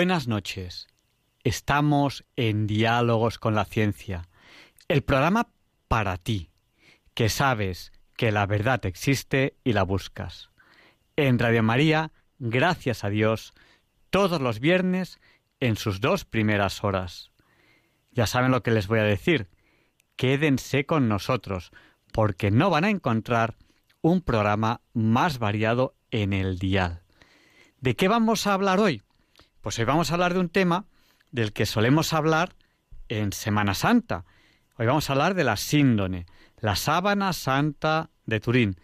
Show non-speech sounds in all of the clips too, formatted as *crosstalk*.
Buenas noches. Estamos en Diálogos con la Ciencia, el programa para ti, que sabes que la verdad existe y la buscas. En Radio María, gracias a Dios, todos los viernes en sus dos primeras horas. Ya saben lo que les voy a decir. Quédense con nosotros, porque no van a encontrar un programa más variado en el dial. ¿De qué vamos a hablar hoy? Pues hoy vamos a hablar de un tema del que solemos hablar en Semana Santa. Hoy vamos a hablar de la síndone, la sábana santa de Turín.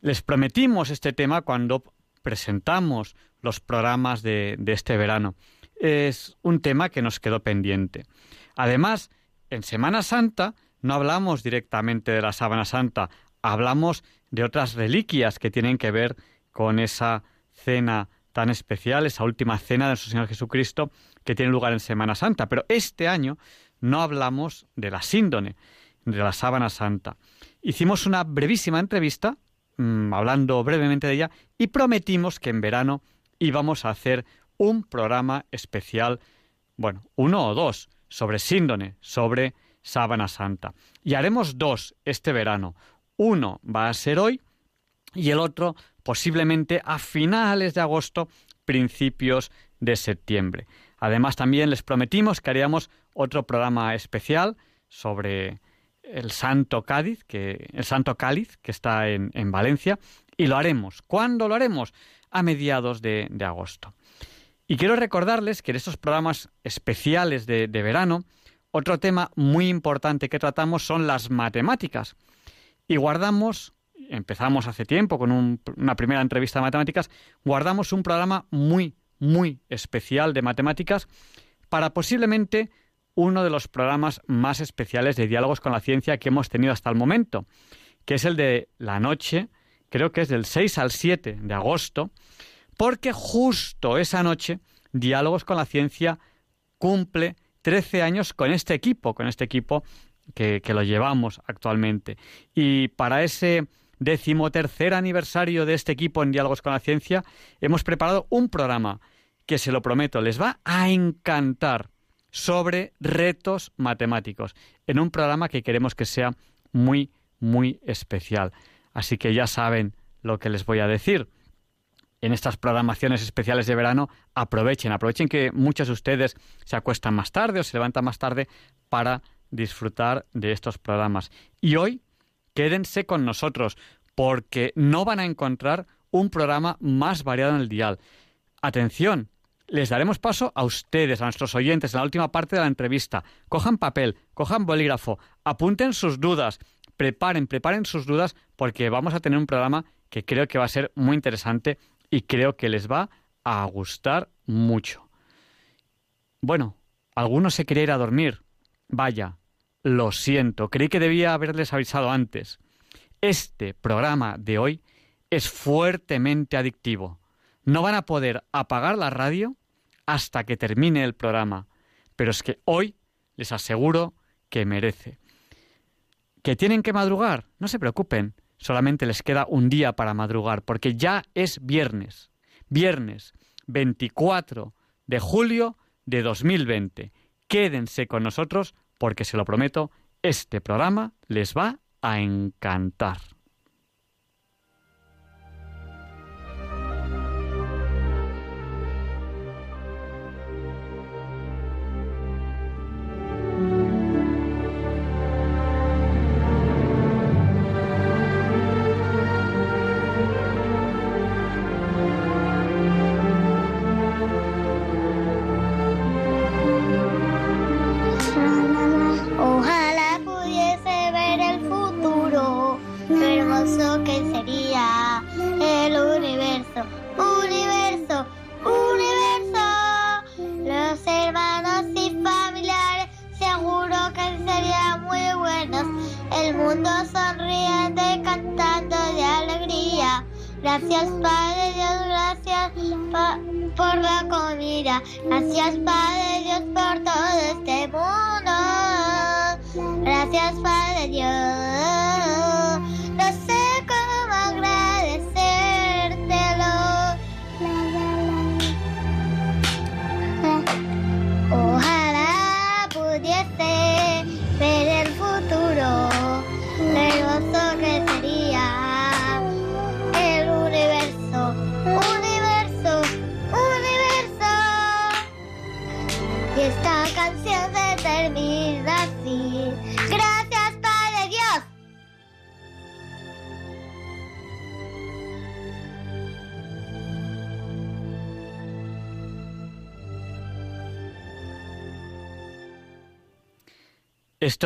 Les prometimos este tema cuando presentamos los programas de, de este verano. Es un tema que nos quedó pendiente. Además, en Semana Santa no hablamos directamente de la sábana santa, hablamos de otras reliquias que tienen que ver con esa cena tan especial, esa última cena de nuestro Señor Jesucristo que tiene lugar en Semana Santa. Pero este año no hablamos de la síndone, de la sábana santa. Hicimos una brevísima entrevista, mm, hablando brevemente de ella, y prometimos que en verano íbamos a hacer un programa especial, bueno, uno o dos, sobre síndone, sobre sábana santa. Y haremos dos este verano. Uno va a ser hoy y el otro posiblemente a finales de agosto, principios de septiembre. Además, también les prometimos que haríamos otro programa especial sobre el Santo Cádiz, que, el Santo Cáliz, que está en, Valencia, y lo haremos. ¿Cuándo lo haremos? A mediados de, agosto. Y quiero recordarles que en estos programas especiales de, de verano, otro tema muy importante que tratamos son las matemáticas. Y guardamos empezamos hace tiempo con una primera entrevista de matemáticas, guardamos un programa muy, muy especial de matemáticas para posiblemente uno de los programas más especiales de diálogos con la ciencia que hemos tenido hasta el momento, que es el de la noche, creo que es del 6 al 7 de agosto, porque justo esa noche Diálogos con la Ciencia cumple 13 años con este equipo, con este equipo que, que lo llevamos actualmente. Y para ese decimotercer aniversario de este equipo en Diálogos con la Ciencia, hemos preparado un programa que, se lo prometo, les va a encantar sobre retos matemáticos, en un programa que queremos que sea muy, muy especial. Así que ya saben lo que les voy a decir. En estas programaciones especiales de verano, aprovechen, aprovechen que muchos de ustedes se acuestan más tarde o se levantan más tarde para disfrutar de estos programas. Y hoy quédense con nosotros porque no van a encontrar un programa más variado en el dial. Atención, les daremos paso a ustedes, a nuestros oyentes, en la última parte de la entrevista. Cojan papel, cojan bolígrafo, apunten sus dudas, preparen, preparen sus dudas, porque vamos a tener un programa que creo que va a ser muy interesante y creo que les va a gustar mucho. Bueno, algunos se quería ir a dormir. Vaya, lo siento, creí que debía haberles avisado antes. Este programa de hoy es fuertemente adictivo. No van a poder apagar la radio hasta que termine el programa, pero es que hoy les aseguro que merece. ¿Que tienen que madrugar? No se preocupen, solamente les queda un día para madrugar, porque ya es viernes. Viernes 24 de julio de 2020. Quédense con nosotros porque se lo prometo, este programa les va a encantar.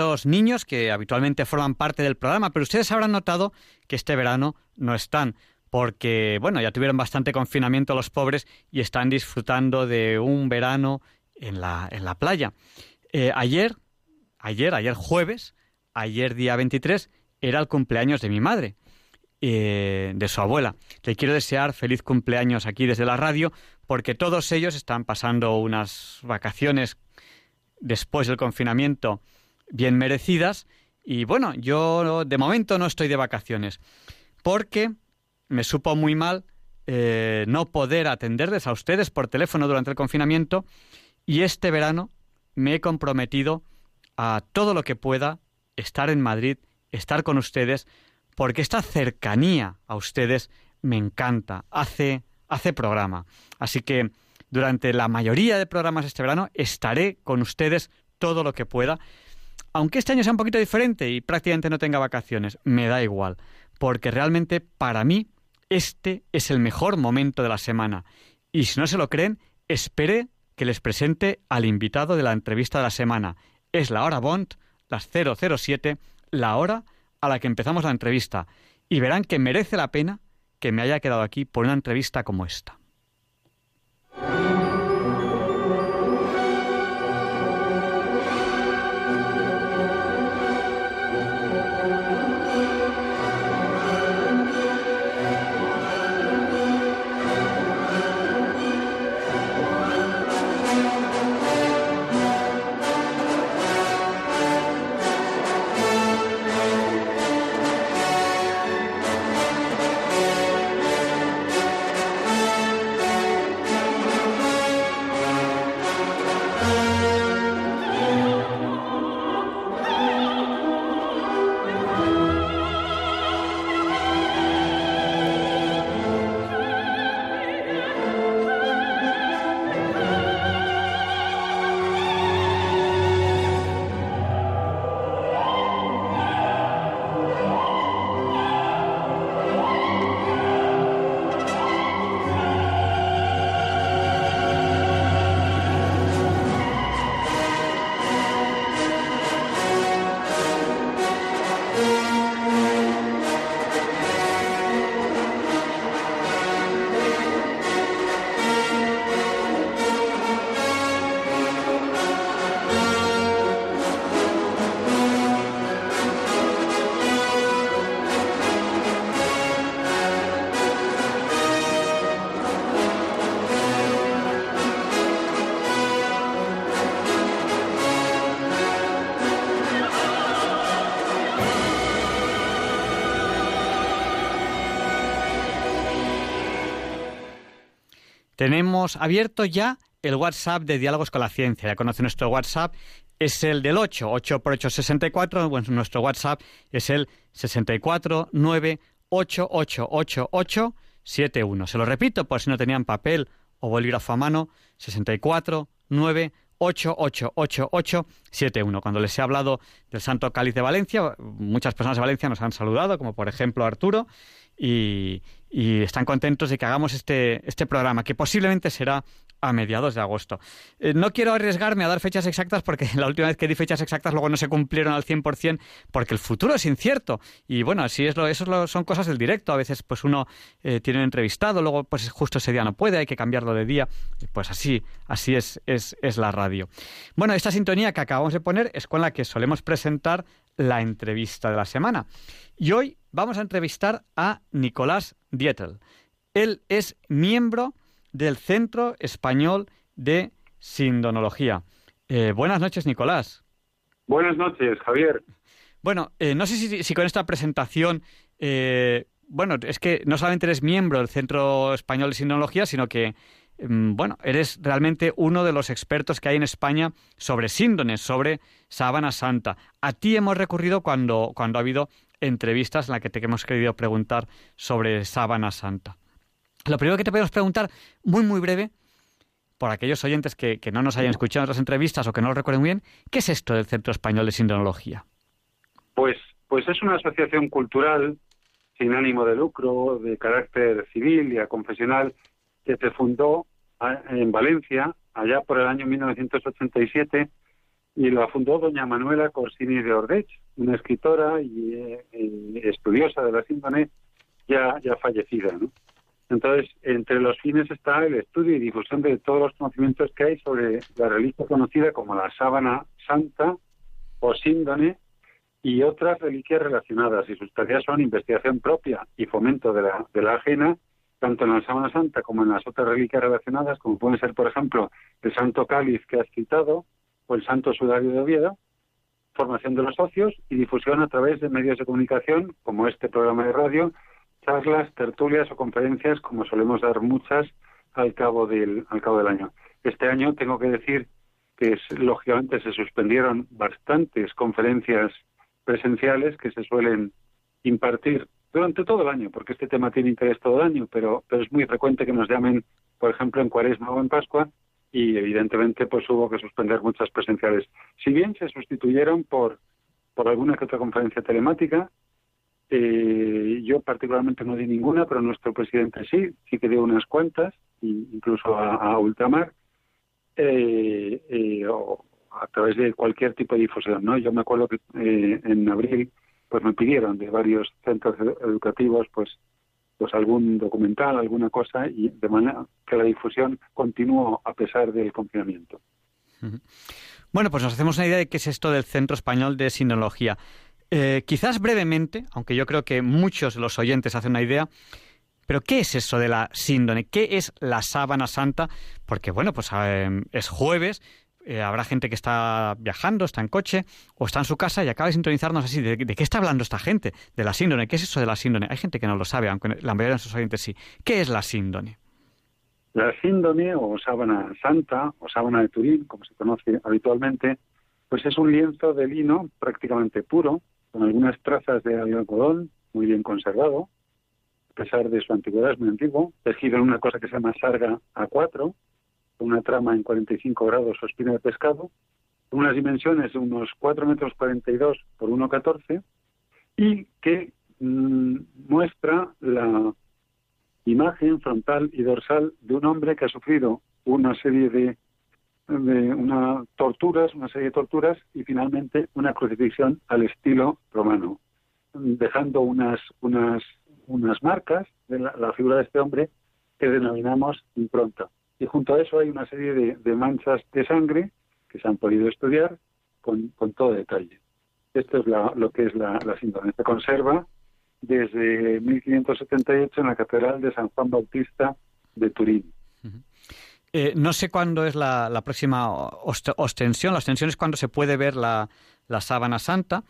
Estos niños que habitualmente forman parte del programa, pero ustedes habrán notado que este verano no están, porque, bueno, ya tuvieron bastante confinamiento los pobres y están disfrutando de un verano en la, en la playa. Eh, ayer, ayer, ayer jueves, ayer día 23, era el cumpleaños de mi madre, eh, de su abuela. Le quiero desear feliz cumpleaños aquí desde la radio, porque todos ellos están pasando unas vacaciones después del confinamiento bien merecidas. Y bueno, yo de momento no estoy de vacaciones, porque me supo muy mal eh, no poder atenderles a ustedes por teléfono durante el confinamiento y este verano me he comprometido a todo lo que pueda estar en Madrid, estar con ustedes, porque esta cercanía a ustedes me encanta, hace, hace programa. Así que durante la mayoría de programas este verano estaré con ustedes todo lo que pueda. Aunque este año sea un poquito diferente y prácticamente no tenga vacaciones, me da igual, porque realmente para mí este es el mejor momento de la semana. Y si no se lo creen, espere que les presente al invitado de la entrevista de la semana. Es la hora Bond, las 007, la hora a la que empezamos la entrevista. Y verán que merece la pena que me haya quedado aquí por una entrevista como esta. Tenemos abierto ya el WhatsApp de Diálogos con la Ciencia. Ya conoce nuestro WhatsApp. Es el del 8, 8 por 8, 64. Bueno, nuestro WhatsApp es el 64 9 8 8 8 8 7 1. Se lo repito por si no tenían papel o bolígrafo a mano. 64 9 8 8 8 8 7 1. Cuando les he hablado del Santo Cáliz de Valencia, muchas personas de Valencia nos han saludado, como por ejemplo Arturo y, están contentos de que hagamos este, este programa, que posiblemente será a mediados de agosto. Eh, no quiero arriesgarme a dar fechas exactas porque *laughs* la última vez que di fechas exactas luego no se cumplieron al 100% porque el futuro es incierto. Y bueno, así es lo, eso son cosas del directo. A veces pues uno eh, tiene un entrevistado, luego pues justo ese día no puede, hay que cambiarlo de día. Pues así, así es, es, es la radio. Bueno, esta sintonía que acabamos de poner es con la que solemos presentar la entrevista de la semana. Y hoy vamos a entrevistar a Nicolás Dietel. Él es miembro del Centro Español de Sindonología. Eh, buenas noches, Nicolás. Buenas noches, Javier. Bueno, eh, no sé si, con esta presentación, eh, bueno, es que no solamente eres miembro del Centro Español de Sindonología, sino que, bueno, eres realmente uno de los expertos que hay en España sobre síndones, sobre sábana santa. A ti hemos recurrido cuando, cuando ha habido entrevistas en las que te hemos querido preguntar sobre sábana santa. Lo primero que te podemos preguntar, muy, muy breve, por aquellos oyentes que, no nos hayan escuchado en otras entrevistas o que no lo recuerden bien, ¿qué es esto del Centro Español de Sindonología? Pues, pues es una asociación cultural sin ánimo de lucro, de carácter civil y confesional, que se fundó en Valencia allá por el año 1987 y la fundó doña Manuela Corsini de Ordech, una escritora y, eh, estudiosa de la síndone ya, ya fallecida. ¿no? Entonces, entre los fines está el estudio y difusión de todos los conocimientos que hay sobre la reliquia conocida como la sábana santa o síndone y otras reliquias relacionadas. Y sus tareas son investigación propia y fomento de la, de la ajena, tanto en la sábana santa como en las otras reliquias relacionadas, como pueden ser, por ejemplo, el santo cáliz que ha citado o el santo sudario de Oviedo, formación de los socios y difusión a través de medios de comunicación como este programa de radio charlas, tertulias o conferencias, como solemos dar muchas al cabo del, al cabo del año. Este año tengo que decir que lógicamente se suspendieron bastantes conferencias presenciales que se suelen impartir durante todo el año, porque este tema tiene interés todo el año, pero, pero es muy frecuente que nos llamen, por ejemplo, en Cuaresma o en Pascua, y evidentemente pues hubo que suspender muchas presenciales. Si bien se sustituyeron por, por alguna que otra conferencia telemática, eh, yo particularmente no di ninguna, pero nuestro presidente sí, sí que dio unas cuantas, incluso a, ultramar, eh, eh, a través de cualquier tipo de difusión. ¿no? Yo me acuerdo que eh, en abril pues me pidieron de varios centros educativos pues pues algún documental, alguna cosa, y de manera que la difusión continuó a pesar del confinamiento. Bueno, pues nos hacemos una idea de qué es esto del Centro Español de Sinología. Eh, quizás brevemente, aunque yo creo que muchos de los oyentes hacen una idea, pero ¿qué es eso de la síndone? ¿Qué es la sábana santa? Porque, bueno, pues eh, es jueves, eh, habrá gente que está viajando, está en coche o está en su casa y acaba de sintonizarnos así. ¿De, qué está hablando esta gente? De la síndone. ¿Qué es eso de la síndone? Hay gente que no lo sabe, aunque la mayoría de nuestros oyentes sí. ¿Qué es la síndone? La síndone o sábana santa o sábana de Turín, como se conoce habitualmente, pues es un lienzo de lino prácticamente puro, con algunas trazas de algodón muy bien conservado, a pesar de su antigüedad, es muy antiguo, tejido en una cosa que se llama sarga A4, con una trama en 45 grados o espina de pescado, unas dimensiones de unos 4 metros 42 por 1,14 y que mm, muestra la imagen frontal y dorsal de un hombre que ha sufrido una serie de de una torturas, una serie de torturas y finalmente una crucifixión al estilo romano, dejando unas unas unas marcas de la, figura de este hombre que denominamos impronta. Y junto a eso hay una serie de, manchas de sangre que se han podido estudiar con, todo detalle. Esto es lo que es la, la síndrome. Se conserva desde 1578 en la Catedral de San Juan Bautista de Turín. Eh, no sé cuándo es la, próxima ostensión. La ostensión es cuando se puede ver la, sábana santa.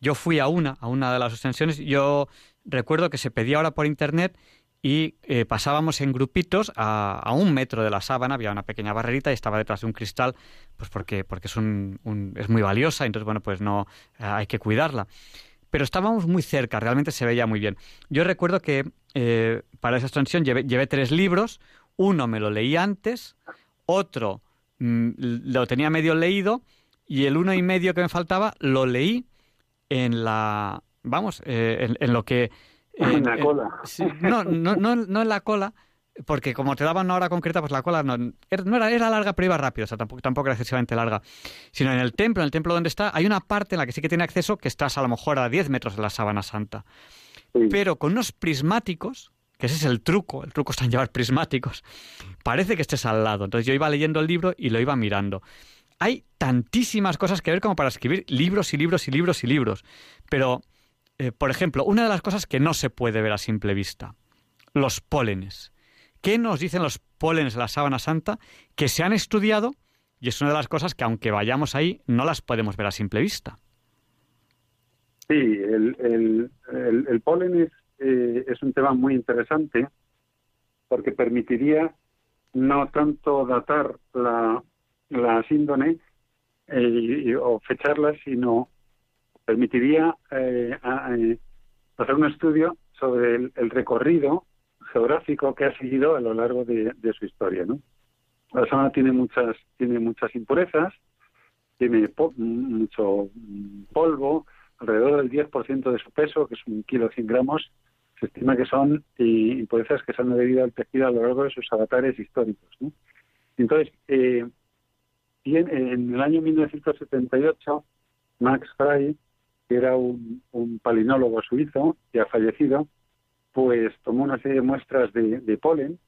Yo fui a una, a una de las ostensiones. Yo recuerdo que se pedía ahora por internet y eh, pasábamos en grupitos a, un metro de la sábana. Había una pequeña barrerita y estaba detrás de un cristal, pues porque, porque es, un, es muy valiosa. Entonces, bueno, pues no hay que cuidarla pero estábamos muy cerca, realmente se veía muy bien. Yo recuerdo que eh, para esa ostensión llevé, tres libros, uno me lo leí antes, otro mm, lo tenía medio leído y el uno y medio que me faltaba lo leí en la, vamos, eh, en, lo que... *laughs* En, la cola. no, no, no, en la cola, porque como te daban una hora concreta, pues la cola no, era, era larga, pero iba rápido, o sea, tampoco, tampoco era excesivamente larga. Sino en el templo, en el templo donde está, hay una parte en la que sí que tiene acceso que estás a lo mejor a 10 metros de la sábana santa. Pero con unos prismáticos, que ese es el truco, el truco está en llevar prismáticos, parece que estés al lado. Entonces yo iba leyendo el libro y lo iba mirando. Hay tantísimas cosas que ver como para escribir libros y libros y libros y libros. Pero, eh, por ejemplo, una de las cosas que no se puede ver a simple vista, los pólenes. ¿Qué nos dicen los pólenes de la sábana santa que se han estudiado y es una de las cosas que aunque vayamos ahí no las podemos ver a simple vista? Sí, el, polen eh, es, un tema muy interesante porque permitiría no tanto datar la, la síndone eh, o fecharla, sino permitiría eh, hacer un estudio sobre el, recorrido geográfico que ha seguido a lo largo de, su historia. ¿no? La zona tiene muchas, tiene muchas impurezas, tiene mucho polvo, alrededor del 10% de su peso, que es un kilo 100 gramos, se estima que son impurezas que se han debido al tejido a lo largo de sus avatares históricos. Entonces, eh, en el año 1978, Max Frey, que era un, un palinólogo suizo y ha fallecido, pues tomó una serie de muestras de, polen,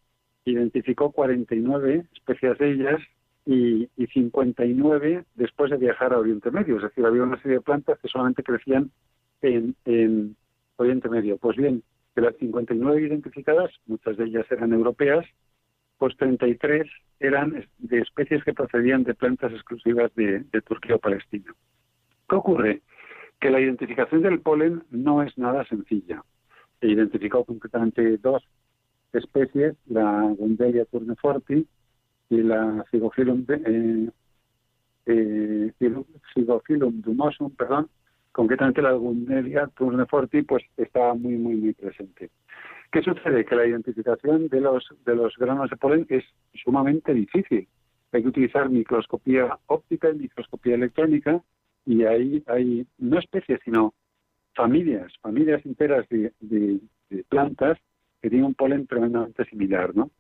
identificó 49 especies de ellas y, y, 59 después de viajar a Oriente Medio. Es decir, había una serie de plantas que solamente crecían en, en Oriente Medio. Pues bien, de las 59 identificadas, muchas de ellas eran europeas, pues 33 eran de especies que procedían de plantas exclusivas de Turquía o Palestina. ¿Qué ocurre? Que la identificación del polen no es nada sencilla se identificó concretamente dos especies, la Gundelia turneforti y la Cygophyllum, eh, eh, dumosum, perdón, concretamente la Gundelia turneforti, pues está muy, muy, muy presente. ¿Qué sucede? Que la identificación de los, de los granos de polen es sumamente difícil. Hay que utilizar microscopía óptica y microscopía electrónica y ahí hay no especies, sino familias, familias enteras de, plantas que tienen un polen tremendamente similar, ¿no?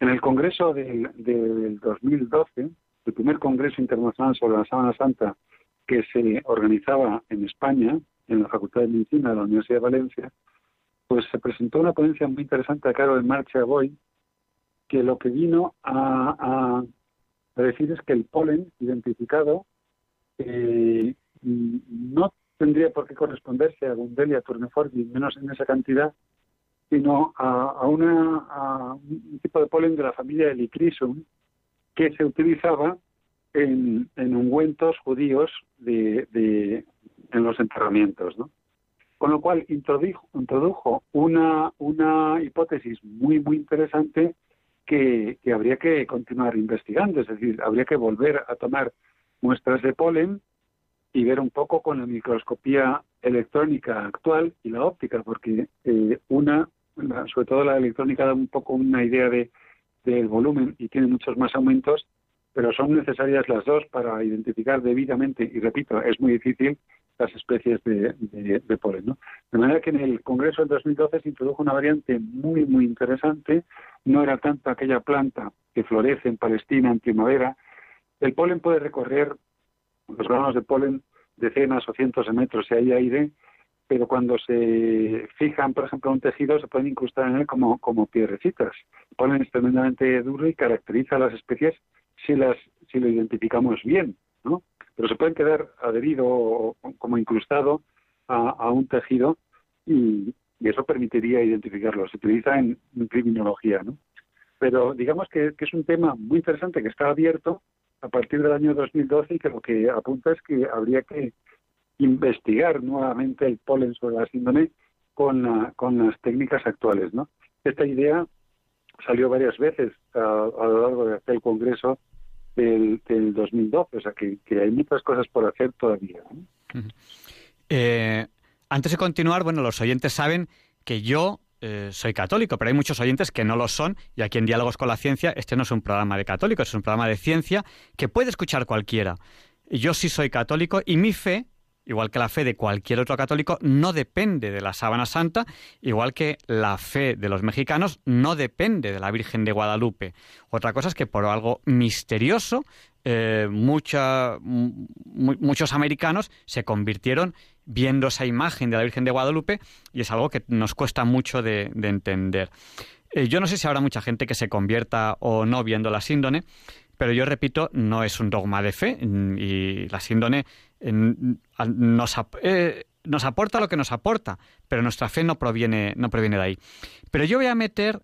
En el Congreso del, del 2012, el primer Congreso Internacional sobre la Sábana Santa que se organizaba en España, en la Facultad de Medicina de la Universidad de Valencia, pues se presentó una ponencia muy interesante a cargo de Marcha Boy, que lo que vino a, decir es que el polen identificado eh, no tendría por qué corresponderse a Gundelia turneforti, menos en esa cantidad, sino a, una, un tipo de polen de la familia Helichrysum que se utilizaba en, ungüentos judíos de, en los enterramientos. ¿no? Con lo cual introdujo, introdujo una, una hipótesis muy, muy interesante que, que habría que continuar investigando, es decir, habría que volver a tomar muestras de polen y ver un poco con la microscopía electrónica actual y la óptica, porque eh, una, sobre todo la electrónica da un poco una idea de del volumen y tiene muchos más aumentos, pero son necesarias las dos para identificar debidamente, y repito, es muy difícil, las especies de, de, polen. ¿no? De manera que en el Congreso del 2012 se introdujo una variante muy, muy interesante, no era tanto aquella planta que florece en Palestina en primavera, el polen puede recorrer los granos de polen decenas o cientos de metros si hay aire, pero cuando se fijan, por ejemplo, en un tejido, se pueden incrustar en él como, como piedrecitas. El polen es tremendamente duro y caracteriza a las especies si, las, si lo identificamos bien, ¿no? Pero se pueden quedar adherido o como incrustado a, un tejido y, eso permitiría identificarlo. Se utiliza en, criminología, ¿no? Pero digamos que, que es un tema muy interesante que está abierto a partir del año 2012 y que lo que apunta es que habría que investigar nuevamente el polen sobre la síndrome con, las técnicas actuales. ¿no? Esta idea salió varias veces a, lo largo de aquel congreso del, del 2012, o sea que, hay muchas cosas por hacer todavía. Eh, antes de continuar, bueno, los oyentes saben que yo eh, soy católico, pero hay muchos oyentes que no lo son y aquí en Diálogos con la Ciencia este no es un programa de católicos, es un programa de ciencia que puede escuchar cualquiera. Yo sí soy católico y mi fe igual que la fe de cualquier otro católico, no depende de la sábana santa, igual que la fe de los mexicanos no depende de la Virgen de Guadalupe. Otra cosa es que por algo misterioso, eh, muchos americanos se convirtieron viendo esa imagen de la Virgen de Guadalupe y es algo que nos cuesta mucho de, entender. Eh, yo no sé si habrá mucha gente que se convierta o no viendo la síndone, pero yo repito, no es un dogma de fe y la síndone nos, eh, nos aporta lo que nos aporta, pero nuestra fe no proviene, no proviene de ahí. Pero yo voy a meter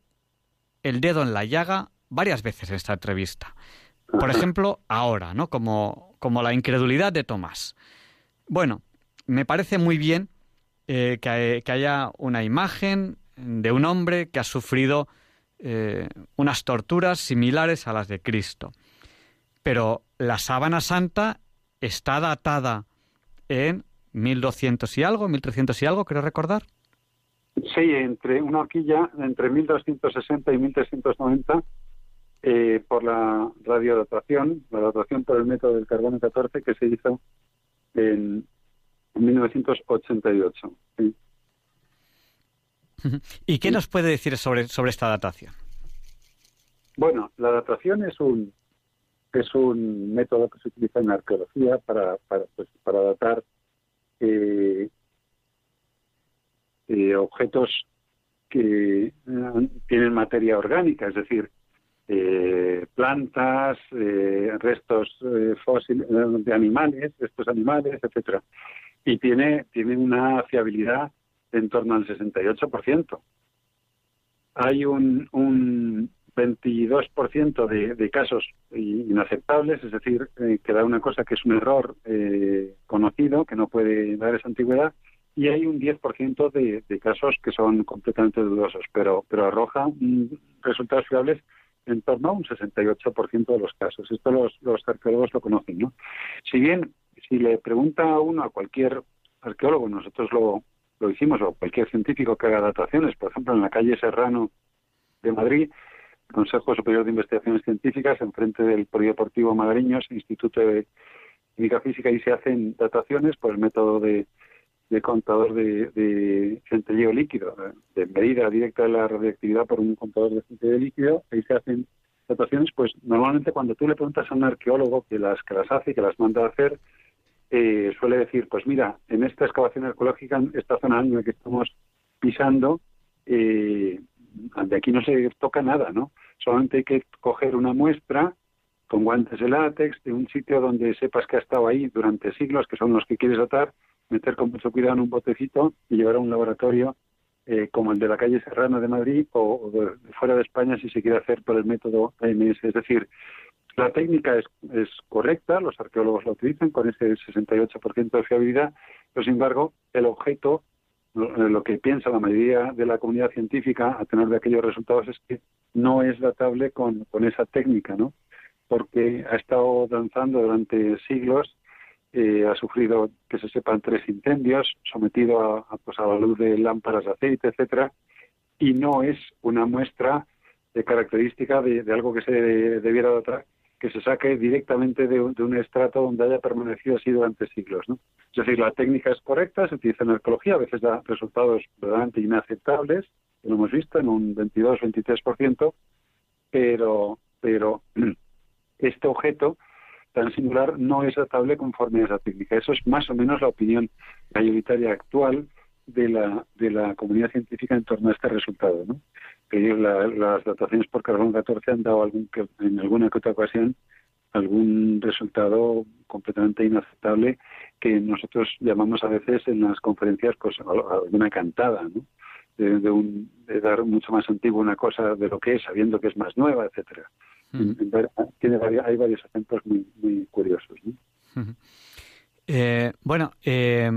el dedo en la llaga varias veces en esta entrevista. Por ejemplo, ahora, ¿no? Como, como la incredulidad de Tomás. Bueno, me parece muy bien eh, que, haya una imagen de un hombre que ha sufrido eh, unas torturas similares a las de Cristo. Pero la sábana santa está datada en 1200 y algo, 1300 y algo, creo recordar. Sí, entre una horquilla entre 1260 y 1390 eh, por la radiodatación, la datación por el método del carbono 14 que se hizo en 1988. *laughs* ¿Y qué nos puede decir sobre, sobre esta datación? Bueno, la datación es un es un método que se utiliza en arqueología para, para, pues, para datar eh, eh, objetos que eh, tienen materia orgánica, es decir, plantas, restos fósiles de animales, restos animales, etcétera. Y tiene, tiene una fiabilidad en torno al 68%. Hay un, un, 22% de, de casos inaceptables, es decir, eh, que da una cosa que es un error eh, conocido, que no puede dar esa antigüedad, y hay un 10% de, de casos que son completamente dudosos, pero, pero arroja resultados fiables en torno a un 68% de los casos. Esto los, los arqueólogos lo conocen, ¿no? Si bien, si le pregunta a uno, a cualquier arqueólogo, nosotros lo, lo hicimos, o cualquier científico que haga dataciones, por ejemplo, en la calle Serrano de Madrid, Consejo Superior de Investigaciones Científicas, enfrente del Polideportivo Madriños, Instituto de Química Física, y se hacen dataciones por el método de, contador de, de, centelleo líquido, de medida directa de la radiactividad por un contador de centelleo líquido, ahí se hacen dataciones, pues normalmente cuando tú le preguntas a un arqueólogo que las, que las hace y que las manda a hacer, eh, suele decir, pues mira, en esta excavación arqueológica, en esta zona que estamos pisando, eh, de aquí no se toca nada, ¿no? Solamente hay que coger una muestra con guantes de látex de un sitio donde sepas que ha estado ahí durante siglos, que son los que quieres atar, meter con mucho cuidado en un botecito y llevar a un laboratorio eh, como el de la calle Serrano de Madrid o, fuera de España si se quiere hacer por el método AMS. Es decir, la técnica es, es correcta, los arqueólogos la utilizan con ese 68% de fiabilidad, pero sin embargo el objeto lo que piensa la mayoría de la comunidad científica a tener de aquellos resultados es que no es datable con, esa técnica, ¿no? Porque ha estado danzando durante siglos, eh, ha sufrido, que se sepan, tres incendios, sometido a, pues a la luz de lámparas de aceite, etcétera, y no es una muestra de característica de, de algo que se debiera datar que se saque directamente de un, estrato donde haya permanecido así durante siglos. ¿no? Es decir, la técnica es correcta, se utiliza en arqueología, a veces da resultados verdaderamente inaceptables, lo hemos visto en un 22-23%, pero, pero *clears throat* este objeto tan singular no es datable conforme a esa técnica. Eso es más o menos la opinión mayoritaria actual de la, de la comunidad científica en torno a este resultado. ¿no? Que las dataciones por carbono 14 han dado algún, que, en alguna que otra ocasión algún resultado completamente inaceptable que nosotros llamamos a veces en las conferencias pues alguna cantada, ¿no? De, un, de dar mucho más antiguo una cosa de lo que es, sabiendo que es más nueva, etcétera. Mm. Tiene hay varios ejemplos muy, muy curiosos. ¿no? eh, bueno, eh,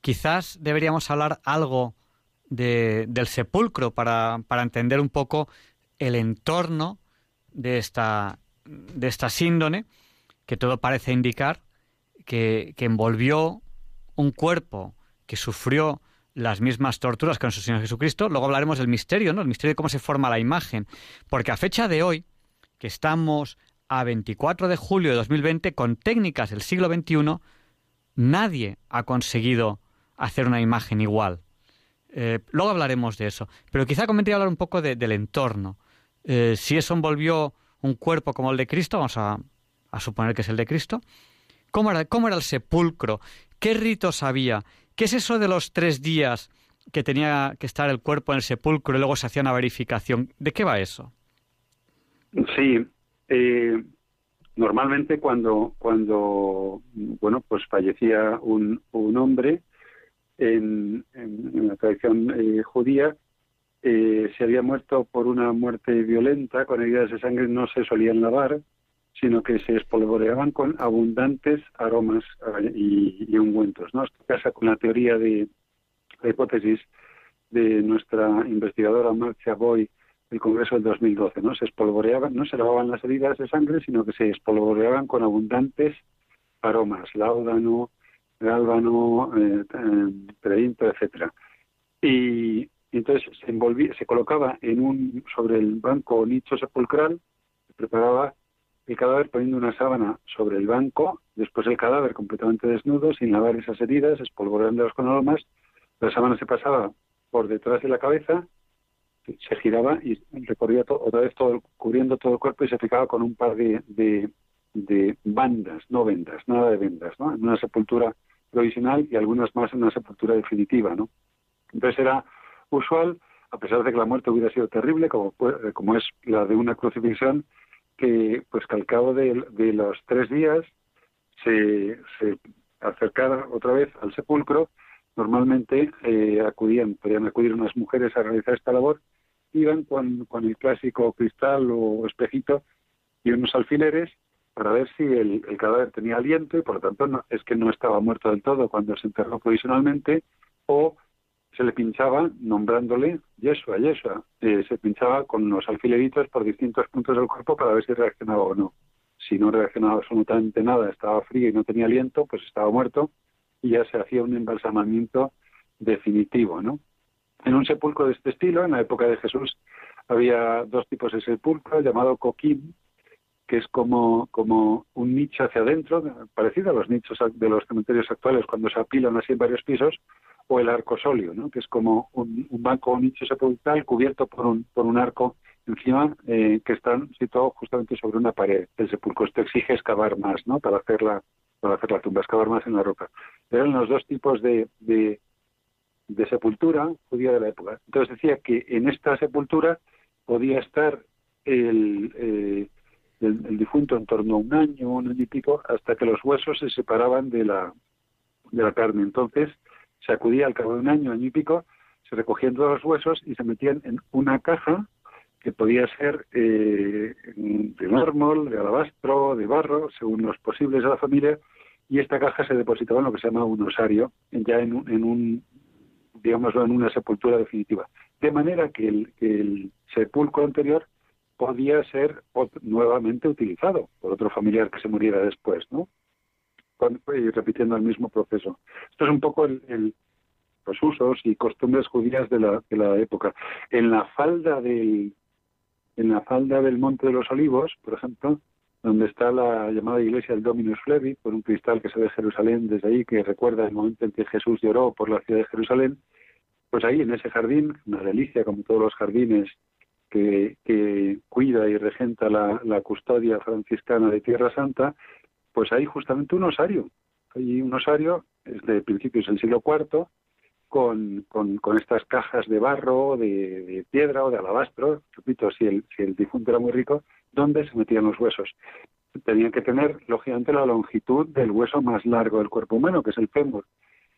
quizás deberíamos hablar algo del sepulcro para, para, entender un poco el entorno de esta, de esta síndone, que todo parece indicar que, envolvió un cuerpo que sufrió las mismas torturas que nuestro Señor Jesucristo. Luego hablaremos del misterio, ¿no? El misterio de cómo se forma la imagen. Porque a fecha de hoy, que estamos a 24 de julio de 2020, con técnicas del siglo XXI, Nadie ha conseguido hacer una imagen igual. Eh, luego hablaremos de eso. Pero quizá convendría hablar un poco del entorno. Eh, si eso envolvió un cuerpo como el de Cristo, vamos a, suponer que es el de Cristo, ¿cómo era, ¿cómo era el sepulcro? ¿Qué ritos había? ¿Qué es eso de los tres días que tenía que estar el cuerpo en el sepulcro y luego se hacía una verificación? ¿De qué va eso? Sí, eh, normalmente cuando, cuando bueno, pues fallecía un, un hombre en, la tradición eh, judía, eh, se había muerto por una muerte violenta, con heridas de sangre no se solían lavar, sino que se espolvoreaban con abundantes aromas y, y ungüentos. ¿no? Esto casa con la teoría de la hipótesis de nuestra investigadora Marcia Boy el Congreso del 2012, ¿no? Se espolvoreaban, no se lavaban las heridas de sangre, sino que se espolvoreaban con abundantes aromas, láudano, gálbano, eh, eh etcétera. Y, entonces se envolvía, se colocaba en un sobre el banco nicho sepulcral, se preparaba el cadáver poniendo una sábana sobre el banco, después el cadáver completamente desnudo, sin lavar esas heridas, espolvoreándolas con aromas, la sábana se pasaba por detrás de la cabeza se giraba y recorría otra vez todo, cubriendo todo el cuerpo y se fijaba con un par de, de, bandas, no vendas, nada de vendas, ¿no? En una sepultura provisional y algunas más en una sepultura definitiva, ¿no? Entonces era usual, a pesar de que la muerte hubiera sido terrible, como, como es la de una crucifixión, que pues que al cabo de, los tres días se, se acercara otra vez al sepulcro normalmente eh, acudían, podían acudir unas mujeres a realizar esta labor iban con, con el clásico cristal o espejito y unos alfileres para ver si el, cadáver tenía aliento y por lo tanto no, es que no estaba muerto del todo cuando se enterró provisionalmente o se le pinchaba nombrándole Yeshua, Yeshua. Eh, se pinchaba con unos alfileritos por distintos puntos del cuerpo para ver si reaccionaba o no. Si no reaccionaba absolutamente nada, estaba frío y no tenía aliento, pues estaba muerto y ya se hacía un embalsamamiento definitivo, ¿no? En un sepulcro de este estilo, en la época de Jesús, había dos tipos de sepulcro, llamado coquín, que es como, como un nicho hacia adentro, parecido a los nichos de los cementerios actuales cuando se apilan así en varios pisos, o el arcosolio, ¿no? que es como un, banco o nicho sepulcral cubierto por un, por un arco encima eh, que están situados justamente sobre una pared del sepulcro. Esto exige excavar más ¿no? para, hacer la, para hacer la tumba, excavar más en la roca. Eran los dos tipos de, de, de sepultura judía de la época. Entonces decía que en esta sepultura podía estar el, eh, el, difunto en torno a un año, un año y pico, hasta que los huesos se separaban de la, de la carne. Entonces se acudía al cabo de un año, año y pico, se recogían todos los huesos y se metían en una caja que podía ser eh, de mármol, de alabastro, de barro, según los posibles de la familia, y esta caja se depositaba en lo que se llama un osario, ya en un, en un digámoslo, en una sepultura definitiva. De manera que el, el sepulcro anterior podía ser nuevamente utilizado por otro familiar que se muriera después, ¿no? Y repitiendo el mismo proceso. Esto es un poco el, los usos y costumbres judías de la, de la época. En la falda del en la falda del Monte de los Olivos, por ejemplo, donde está la llamada iglesia del Dominus Flevi, por un cristal que se ve de Jerusalén desde ahí, que recuerda el momento en que Jesús lloró por la ciudad de Jerusalén, pues ahí en ese jardín, una delicia como todos los jardines que, que cuida y regenta la, custodia franciscana de Tierra Santa, pues hay justamente un osario. Hay un osario, es de principios del siglo IV, con, con, con, estas cajas de barro, de, de, piedra o de alabastro, repito, si el, si el difunto era muy rico, donde se metían los huesos. Tenían que tener, lógicamente, la longitud del hueso más largo del cuerpo humano, que es el fémur.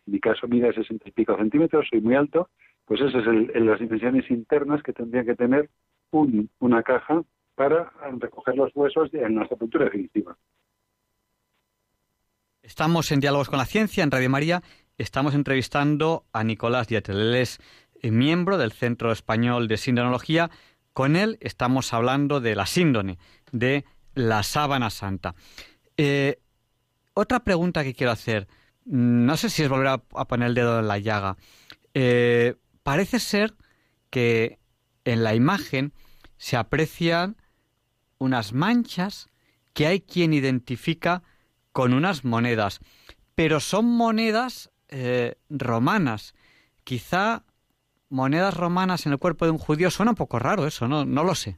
En mi caso mide 60 y pico centímetros, soy muy alto, pues esas es las dimensiones internas que tendría que tener un, una caja para recoger los huesos en la sepultura definitiva. Estamos en Diálogos con la Ciencia, en Radio María. Estamos entrevistando a Nicolás Dietel. Él es eh, miembro del Centro Español de Sindonología con él estamos hablando de la síndone, de la sábana santa. Eh, otra pregunta que quiero hacer, no sé si es volver a, poner el dedo en la llaga. Eh, parece ser que en la imagen se aprecian unas manchas que hay quien identifica con unas monedas. pero son monedas eh, romanas. Quizá monedas romanas en el cuerpo de un judío suena un poco raro eso, no, no lo sé.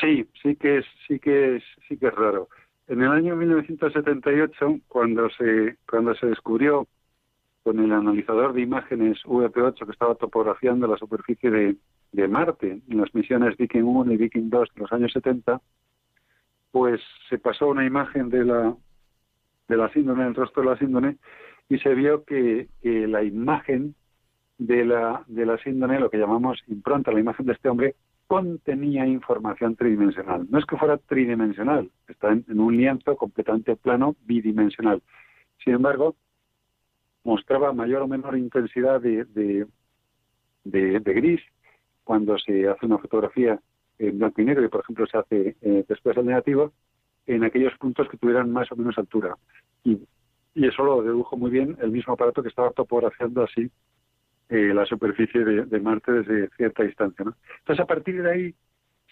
Sí, sí que es, sí que es, sí que es raro. En el año 1978, cuando se, cuando se descubrió con el analizador de imágenes VP8 que estaba topografiando la superficie de, Marte en las misiones Viking 1 y Viking 2 de los años 70, pues se pasó una imagen de la de la síndrome, el rostro de la síndrome, y se vio que, que la imagen de la, de la síndrome, lo que llamamos impronta, la imagen de este hombre, contenía información tridimensional. No es que fuera tridimensional, está en, un lienzo completamente plano, bidimensional. Sin embargo, mostraba mayor o menor intensidad de, de, de, gris cuando se hace una fotografía en blanco y negro, y por ejemplo se hace eh, después del negativo, en aquellos puntos que tuvieran más o menos altura. Y, y eso lo dedujo muy bien el mismo aparato que estaba topografiando así eh, la superficie de, Marte desde cierta distancia. ¿no? Entonces, a partir de ahí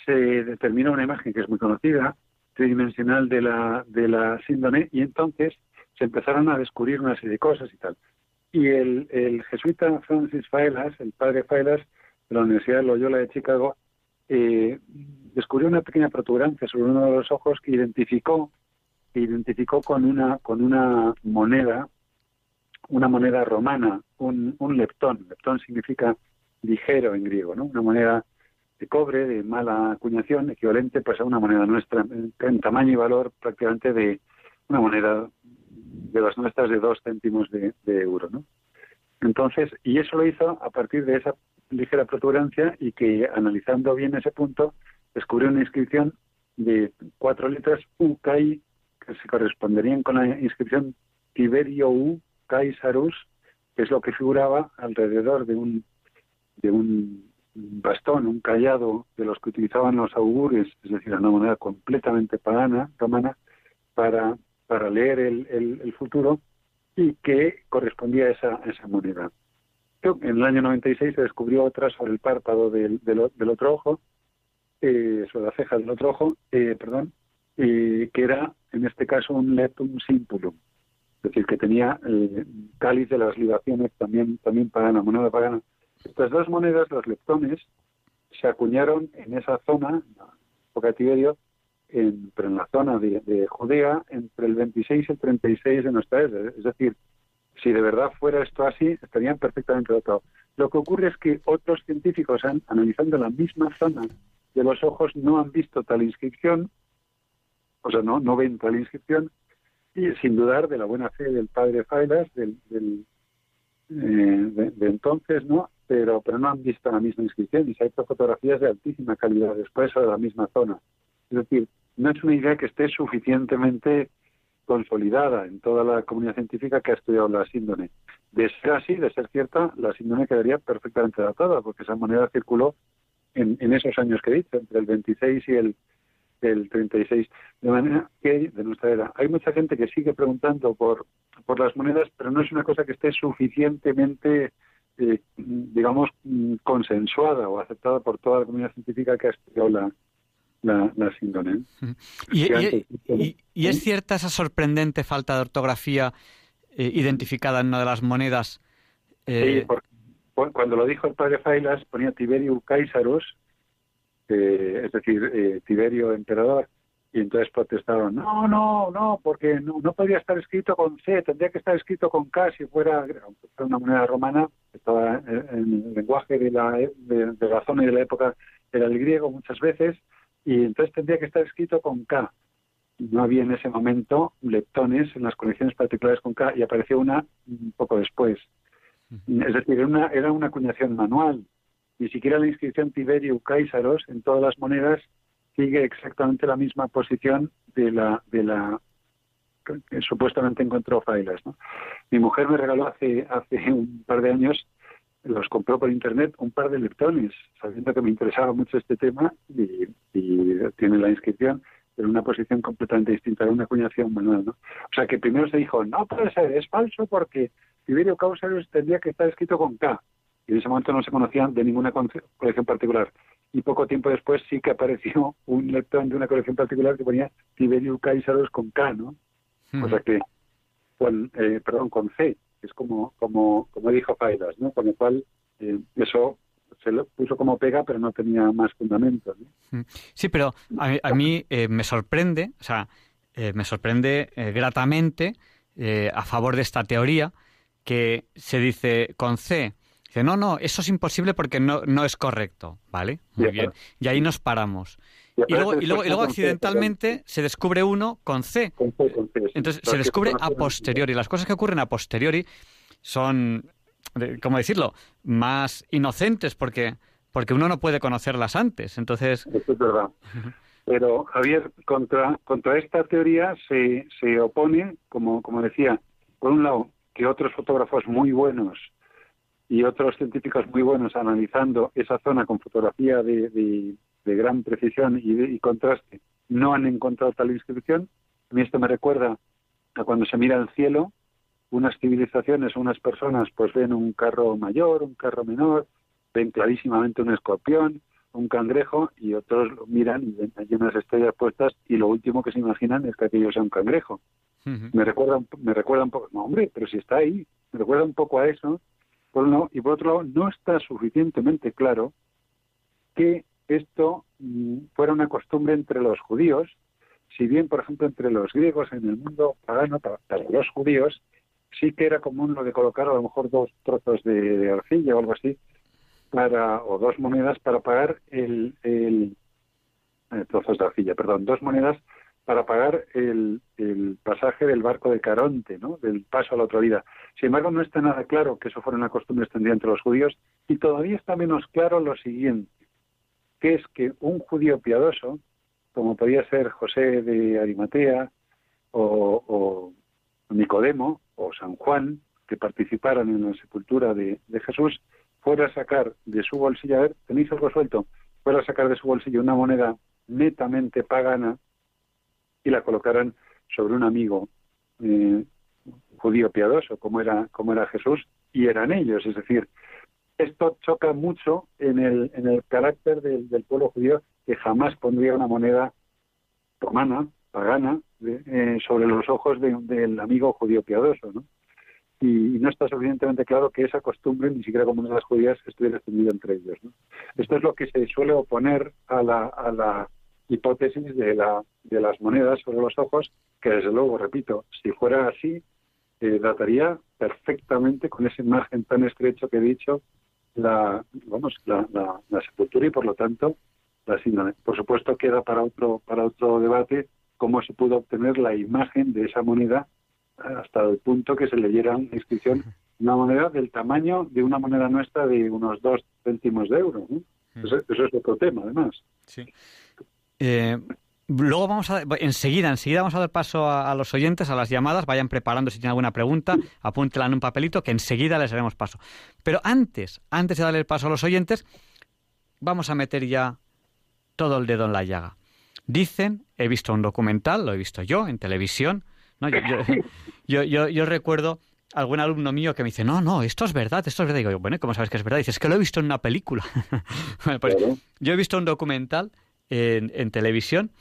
se determina una imagen que es muy conocida, tridimensional de la, de la síndrome, y entonces se empezaron a descubrir una serie de cosas y tal. Y el, el jesuita Francis Faelas, el padre Faelas, de la Universidad de Loyola de Chicago, eh, descubrió una pequeña protuberancia sobre uno de los ojos que identificó que identificó con una con una moneda una moneda romana, un, un leptón. Leptón significa ligero en griego, ¿no? Una moneda de cobre de mala acuñación, equivalente pues a una moneda nuestra en, tamaño y valor prácticamente de una moneda de las nuestras de dos céntimos de, euro, ¿no? Entonces, y eso lo hizo a partir de esa ligera protuberancia y que analizando bien ese punto descubrió una inscripción de cuatro letras UKI que se corresponderían con la inscripción Tiberio U Caesarus, que es lo que figuraba alrededor de un, de un bastón, un callado de los que utilizaban los augures, es decir, una moneda completamente pagana, romana, para, para leer el, el, futuro y que correspondía a esa, esa moneda. En el año 96 se descubrió otra sobre el párpado del, del, otro ojo, eh, sobre la ceja del otro ojo, eh, perdón, eh, que era en este caso un leptum simpulum, es decir, que tenía el cáliz de las libaciones también, también pagana, moneda pagana. Estas dos monedas, los leptones, se acuñaron en esa zona, en la época de Tiberio, en, pero en la zona de, Judea, entre el 26 y el 36 de nuestra era. Es decir, si de verdad fuera esto así, estarían perfectamente dotados. Lo que ocurre es que otros científicos, han, analizando la misma zona de los ojos, no han visto tal inscripción, o sea, no, no ven tal inscripción, y sin dudar de la buena fe del padre Failas, del, del eh, de, entonces, ¿no? Pero, pero no han visto la misma inscripción y se han hecho fotografías de altísima calidad después de la misma zona. Es decir, no es una idea que esté suficientemente consolidada en toda la comunidad científica que ha estudiado la síndrome. De ser así, de ser cierta, la síndrome quedaría perfectamente datada, porque esa moneda circuló en, en esos años que he dicho, entre el 26 y el el 36. De manera que, de nuestra era, hay mucha gente que sigue preguntando por, por las monedas, pero no es una cosa que esté suficientemente, eh, digamos, consensuada o aceptada por toda la comunidad científica que ha estudiado la, la, la síndrome. ¿Y, y, es cierta esa sorprendente falta de ortografía eh, identificada en una de las monedas? Eh... Sí, cuando lo dijo el padre Failas ponía Tiberio Caesarus es decir, eh, Tiberio emperador, y entonces protestaron, no, no, no, porque no, no podría estar escrito con C, tendría que estar escrito con K si fuera, una moneda romana, estaba en el lenguaje de la, de, la zona y de la época era el griego muchas veces, y entonces tendría que estar escrito con K. No había en ese momento leptones en las colecciones particulares con K y apareció una un poco después. Es decir, era una, era una acuñación manual, ni siquiera la inscripción Tiberio Caisaros en todas las monedas sigue exactamente la misma posición de la de la que supuestamente encontró Failas. Mi mujer me regaló hace hace un par de años los compró por internet un par de leptones, sabiendo que me interesaba mucho este tema y, tiene la inscripción en una posición completamente distinta, era una acuñación manual. ¿no? O sea que primero se dijo, no puede ser, es falso porque Tiberio Caisaros tendría que estar escrito con K y en ese momento no se conocían de ninguna colección particular. Y poco tiempo después sí que apareció *laughs* un lector de una colección particular que ponía Tiberio Caisaros con K, ¿no? O sea que, con, eh, perdón, con C, es como, como, como dijo Faidas, ¿no? Con lo cual, eh, eso se lo puso como pega, pero no tenía más fundamento. Mm. Sí, pero a, mí eh, me sorprende, o sea, me sorprende gratamente a favor de esta teoría que se dice con C. Dice, no, no, eso es imposible porque no, no es correcto, ¿vale? Muy bien. Y ahí nos paramos. Y luego, y luego, y luego accidentalmente se descubre uno con C. Entonces se descubre a posteriori. Las cosas que ocurren a posteriori son, ¿cómo decirlo?, más inocentes porque, porque uno no puede conocerlas antes. Entonces... Eso es verdad. Pero, Javier, contra, contra esta teoría se, se opone, como, como decía, por un lado, que otros fotógrafos muy buenos y otros científicos muy buenos analizando esa zona con fotografía de, de, gran precisión y, contraste no han encontrado tal inscripción. A mí esto me recuerda a cuando se mira al cielo, unas civilizaciones, unas personas, pues ven un carro mayor, un carro menor, ven clarísimamente un escorpión, un cangrejo, y otros lo miran y ven allí unas estrellas puestas, y lo último que se imaginan es que aquello sea un cangrejo. Me recuerda, me recuerda un poco, no hombre, pero si está ahí, me recuerda un poco a eso, por uno, y por otro lado, no está suficientemente claro que esto mm, fuera una costumbre entre los judíos, si bien, por ejemplo, entre los griegos en el mundo pagano, para, los judíos, sí que era común lo de colocar a lo mejor dos trozos de, arcilla o algo así, para, o dos monedas para pagar el, el eh, trozos de arcilla, perdón, dos monedas para pagar el, pasaje del barco de Caronte, ¿no? del paso a la otra vida. Sin embargo, no está nada claro que eso fuera una costumbre extendida entre los judíos y todavía está menos claro lo siguiente, que es que un judío piadoso, como podía ser José de Arimatea o, Nicodemo o San Juan, que participaran en la sepultura de, Jesús, fuera a sacar de su bolsillo, a ver, tenéis algo suelto, fuera a sacar de su bolsillo una moneda netamente pagana y la colocaran sobre un amigo eh, judío piadoso, como era, como era Jesús, y eran ellos. Es decir, esto choca mucho en el, en el carácter del, pueblo judío que jamás pondría una moneda romana, pagana, eh, sobre los ojos del amigo judío piadoso, ¿no? Y, no está suficientemente claro que esa costumbre, ni siquiera como las judías, estuviera extendida entre ellos. ¿no? Esto es lo que se suele oponer a la, a la hipótesis de, la, de las monedas sobre los ojos, que desde luego, repito, si fuera así, eh, dataría perfectamente con ese margen tan estrecho que he dicho la, vamos, la, la, sepultura y por lo tanto la síndrome. Por supuesto queda para otro, para otro debate cómo se pudo obtener la imagen de esa moneda hasta el punto que se leyera una inscripción, una moneda del tamaño de una moneda nuestra de unos dos céntimos de euro. Eso, eso, es otro tema, además. Sí. Eh, luego vamos a, enseguida, enseguida vamos a dar paso a, los oyentes, a las llamadas, vayan preparando si tienen alguna pregunta, apúntela en un papelito que enseguida les haremos paso. Pero antes, antes de darle el paso a los oyentes, vamos a meter ya todo el dedo en la llaga. Dicen, he visto un documental, lo he visto yo en televisión, ¿no? yo, yo, *laughs* yo, recuerdo algún alumno mío que me dice, no, no, esto es verdad, esto es verdad. Y digo, bueno, ¿cómo sabes que es verdad? Dices, es que lo he visto en una película. *laughs* pues yo he visto un documental en, televisión,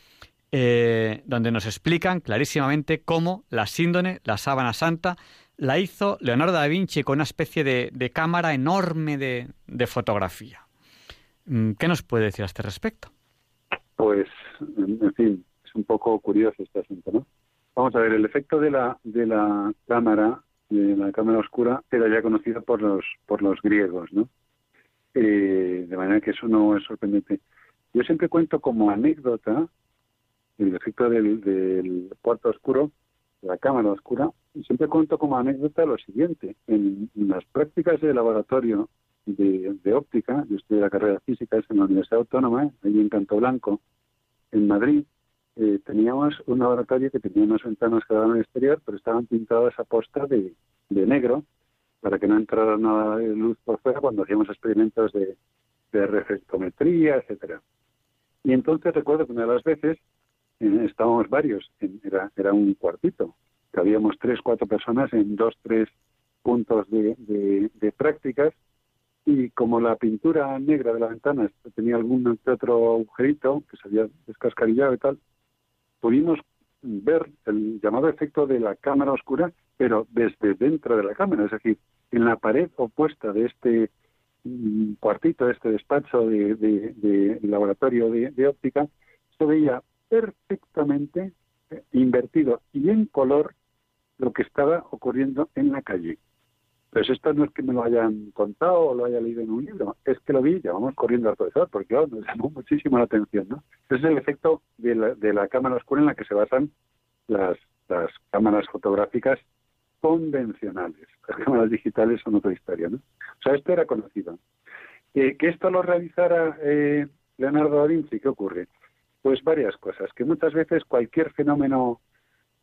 eh, donde nos explican clarísimamente cómo la síndone, la sábana santa, la hizo Leonardo da Vinci con una especie de, cámara enorme de, fotografía. Mm, ¿Qué nos puede decir a este respecto? Pues, en fin, es un poco curioso este asunto, ¿no? Vamos a ver, el efecto de la, de la cámara, de la cámara oscura, era ya conocido por los, por los griegos, ¿no? Eh, de manera que eso no es sorprendente. Yo siempre cuento como anécdota el efecto del, cuarto oscuro, de la cámara oscura, y siempre cuento como anécdota lo siguiente. En, las prácticas de laboratorio de, óptica, yo estudié la carrera de física en la Universidad Autónoma, allí en Canto Blanco, en Madrid, eh, teníamos un laboratorio que tenía unas ventanas que daban al exterior, pero estaban pintadas a posta de, de negro para que no entrara nada de luz por fuera cuando hacíamos experimentos de, de reflectometría, etcétera. Y entonces recuerdo que una de las veces estábamos varios, era, era un cuartito, que habíamos tres, cuatro personas en dos, tres puntos de, de, prácticas. Y como la pintura negra de la ventana tenía algún otro agujerito que se había descascarillado y tal, pudimos ver el llamado efecto de la cámara oscura, pero desde dentro de la cámara, es decir, en la pared opuesta de este mm, cuartito, de este despacho de, laboratorio de, óptica, se veía perfectamente eh, invertido y en color lo que estaba ocurriendo en la calle. Pues esto no es que me lo hayan contado o lo haya leído en un libro, es que lo vi y vamos corriendo al profesor, porque oh, nos llamó muchísimo la atención. ¿no? Ese es el efecto de la, de la cámara oscura en la que se basan las, las cámaras fotográficas convencionales. Las cámaras digitales son otra historia. ¿no? O sea, esto era conocido. que esto lo realizara eh, Leonardo da Vinci, ¿qué ocurre? Pues varias cosas, que muchas veces cualquier fenómeno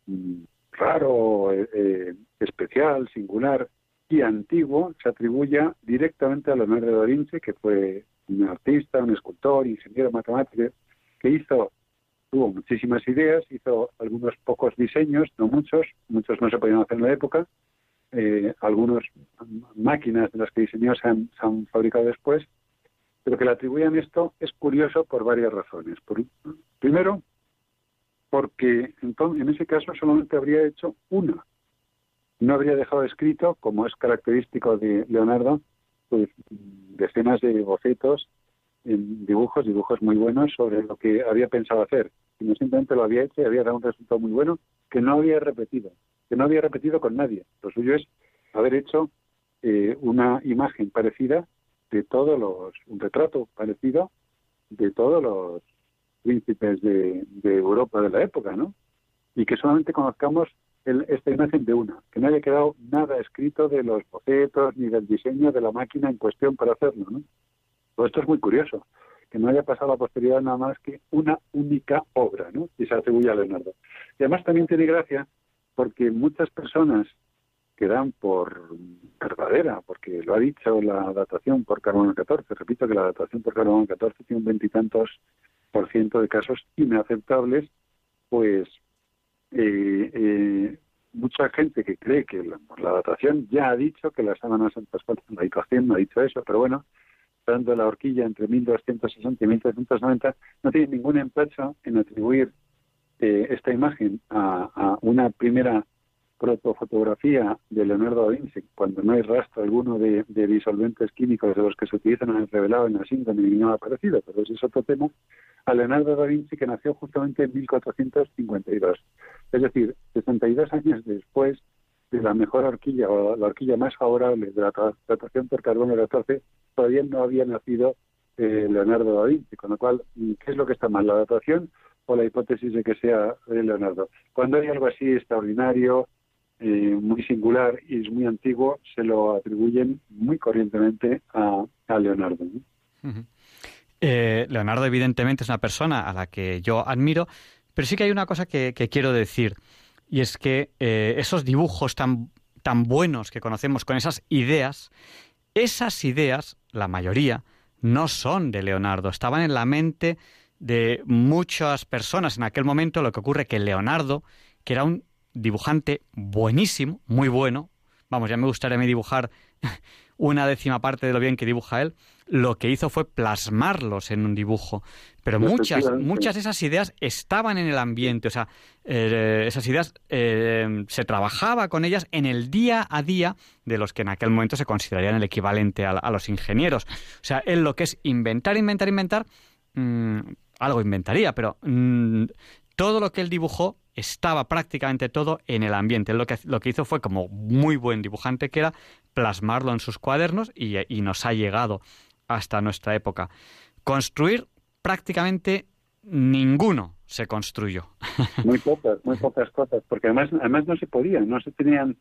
mm, raro, eh, eh, especial, singular, y antiguo se atribuye directamente a Leonardo da Vinci, que fue un artista, un escultor, ingeniero matemático, que hizo, tuvo muchísimas ideas, hizo algunos pocos diseños, no muchos, muchos no se podían hacer en la época, eh, algunas máquinas de las que diseñó se han, fabricado después, pero que le atribuyan esto es curioso por varias razones. primero, porque en ese caso solamente habría hecho una no habría dejado escrito, como es característico de Leonardo, pues decenas de bocetos, en dibujos, dibujos muy buenos sobre lo que había pensado hacer. no simplemente lo había hecho y había dado un resultado muy bueno que no había repetido, que no había repetido con nadie. Lo suyo es haber hecho eh, una imagen parecida de todos los, un retrato parecido de todos los príncipes de, de Europa de la época, ¿no? Y que solamente conozcamos esta imagen de una, que no haya quedado nada escrito de los bocetos ni del diseño de la máquina en cuestión para hacerlo. ¿no? Todo esto es muy curioso, que no haya pasado a posteridad nada más que una única obra, ¿no? y se atribuye a Leonardo. Y además también tiene gracia porque muchas personas que dan por verdadera, porque lo ha dicho la datación por carbono 14, repito que la datación por carbono 14 tiene un veintitantos por ciento de casos inaceptables, pues eh, eh, mucha gente que cree que la, la, datación ya ha dicho que las sábanas santas la datación no ha dicho eso, pero bueno, dando la horquilla entre 1260 y 1390, no tiene ningún empacho en atribuir eh, esta imagen a, una primera protofotografía de Leonardo da Vinci, cuando no hay rastro alguno de, disolventes químicos de los que se utilizan en el revelado en la síndrome y no ha aparecido, pero ese es otro tema, a Leonardo da Vinci que nació justamente en 1452. Es decir, 62 años después de la mejor horquilla o la horquilla más favorable de la datación por carbono 14, todavía no había nacido eh, Leonardo da Vinci, con lo cual, ¿qué es lo que está mal? ¿La datación o la hipótesis de que sea Leonardo? Cuando hay algo así extraordinario, eh, muy singular y es muy antiguo, se lo atribuyen muy corrientemente a, Leonardo. Eh, Leonardo evidentemente es una persona a la que yo admiro, pero sí que hay una cosa que, quiero decir, y es que eh, esos dibujos tan, tan buenos que conocemos con esas ideas, esas ideas, la mayoría, no son de Leonardo, estaban en la mente de muchas personas. En aquel momento, lo que ocurre que Leonardo, que era un dibujante buenísimo, muy bueno, vamos, ya me gustaría dibujar *laughs* una décima parte de lo bien que dibuja él, lo que hizo fue plasmarlos en un dibujo. Pero muchas, muchas de esas ideas estaban en el ambiente, o sea, eh, esas ideas eh, se trabajaba con ellas en el día a día de los que en aquel momento se considerarían el equivalente a, los ingenieros. O sea, él lo que es inventar, inventar, inventar, mm, algo inventaría, pero mm, todo lo que él dibujó estaba prácticamente todo en el ambiente. lo que, lo que hizo fue, como muy buen dibujante que era, plasmarlo en sus cuadernos y, nos ha llegado hasta nuestra época. Construir prácticamente ninguno se construyó. Muy pocas, muy pocas cosas, porque además, además no se podían, no se tenían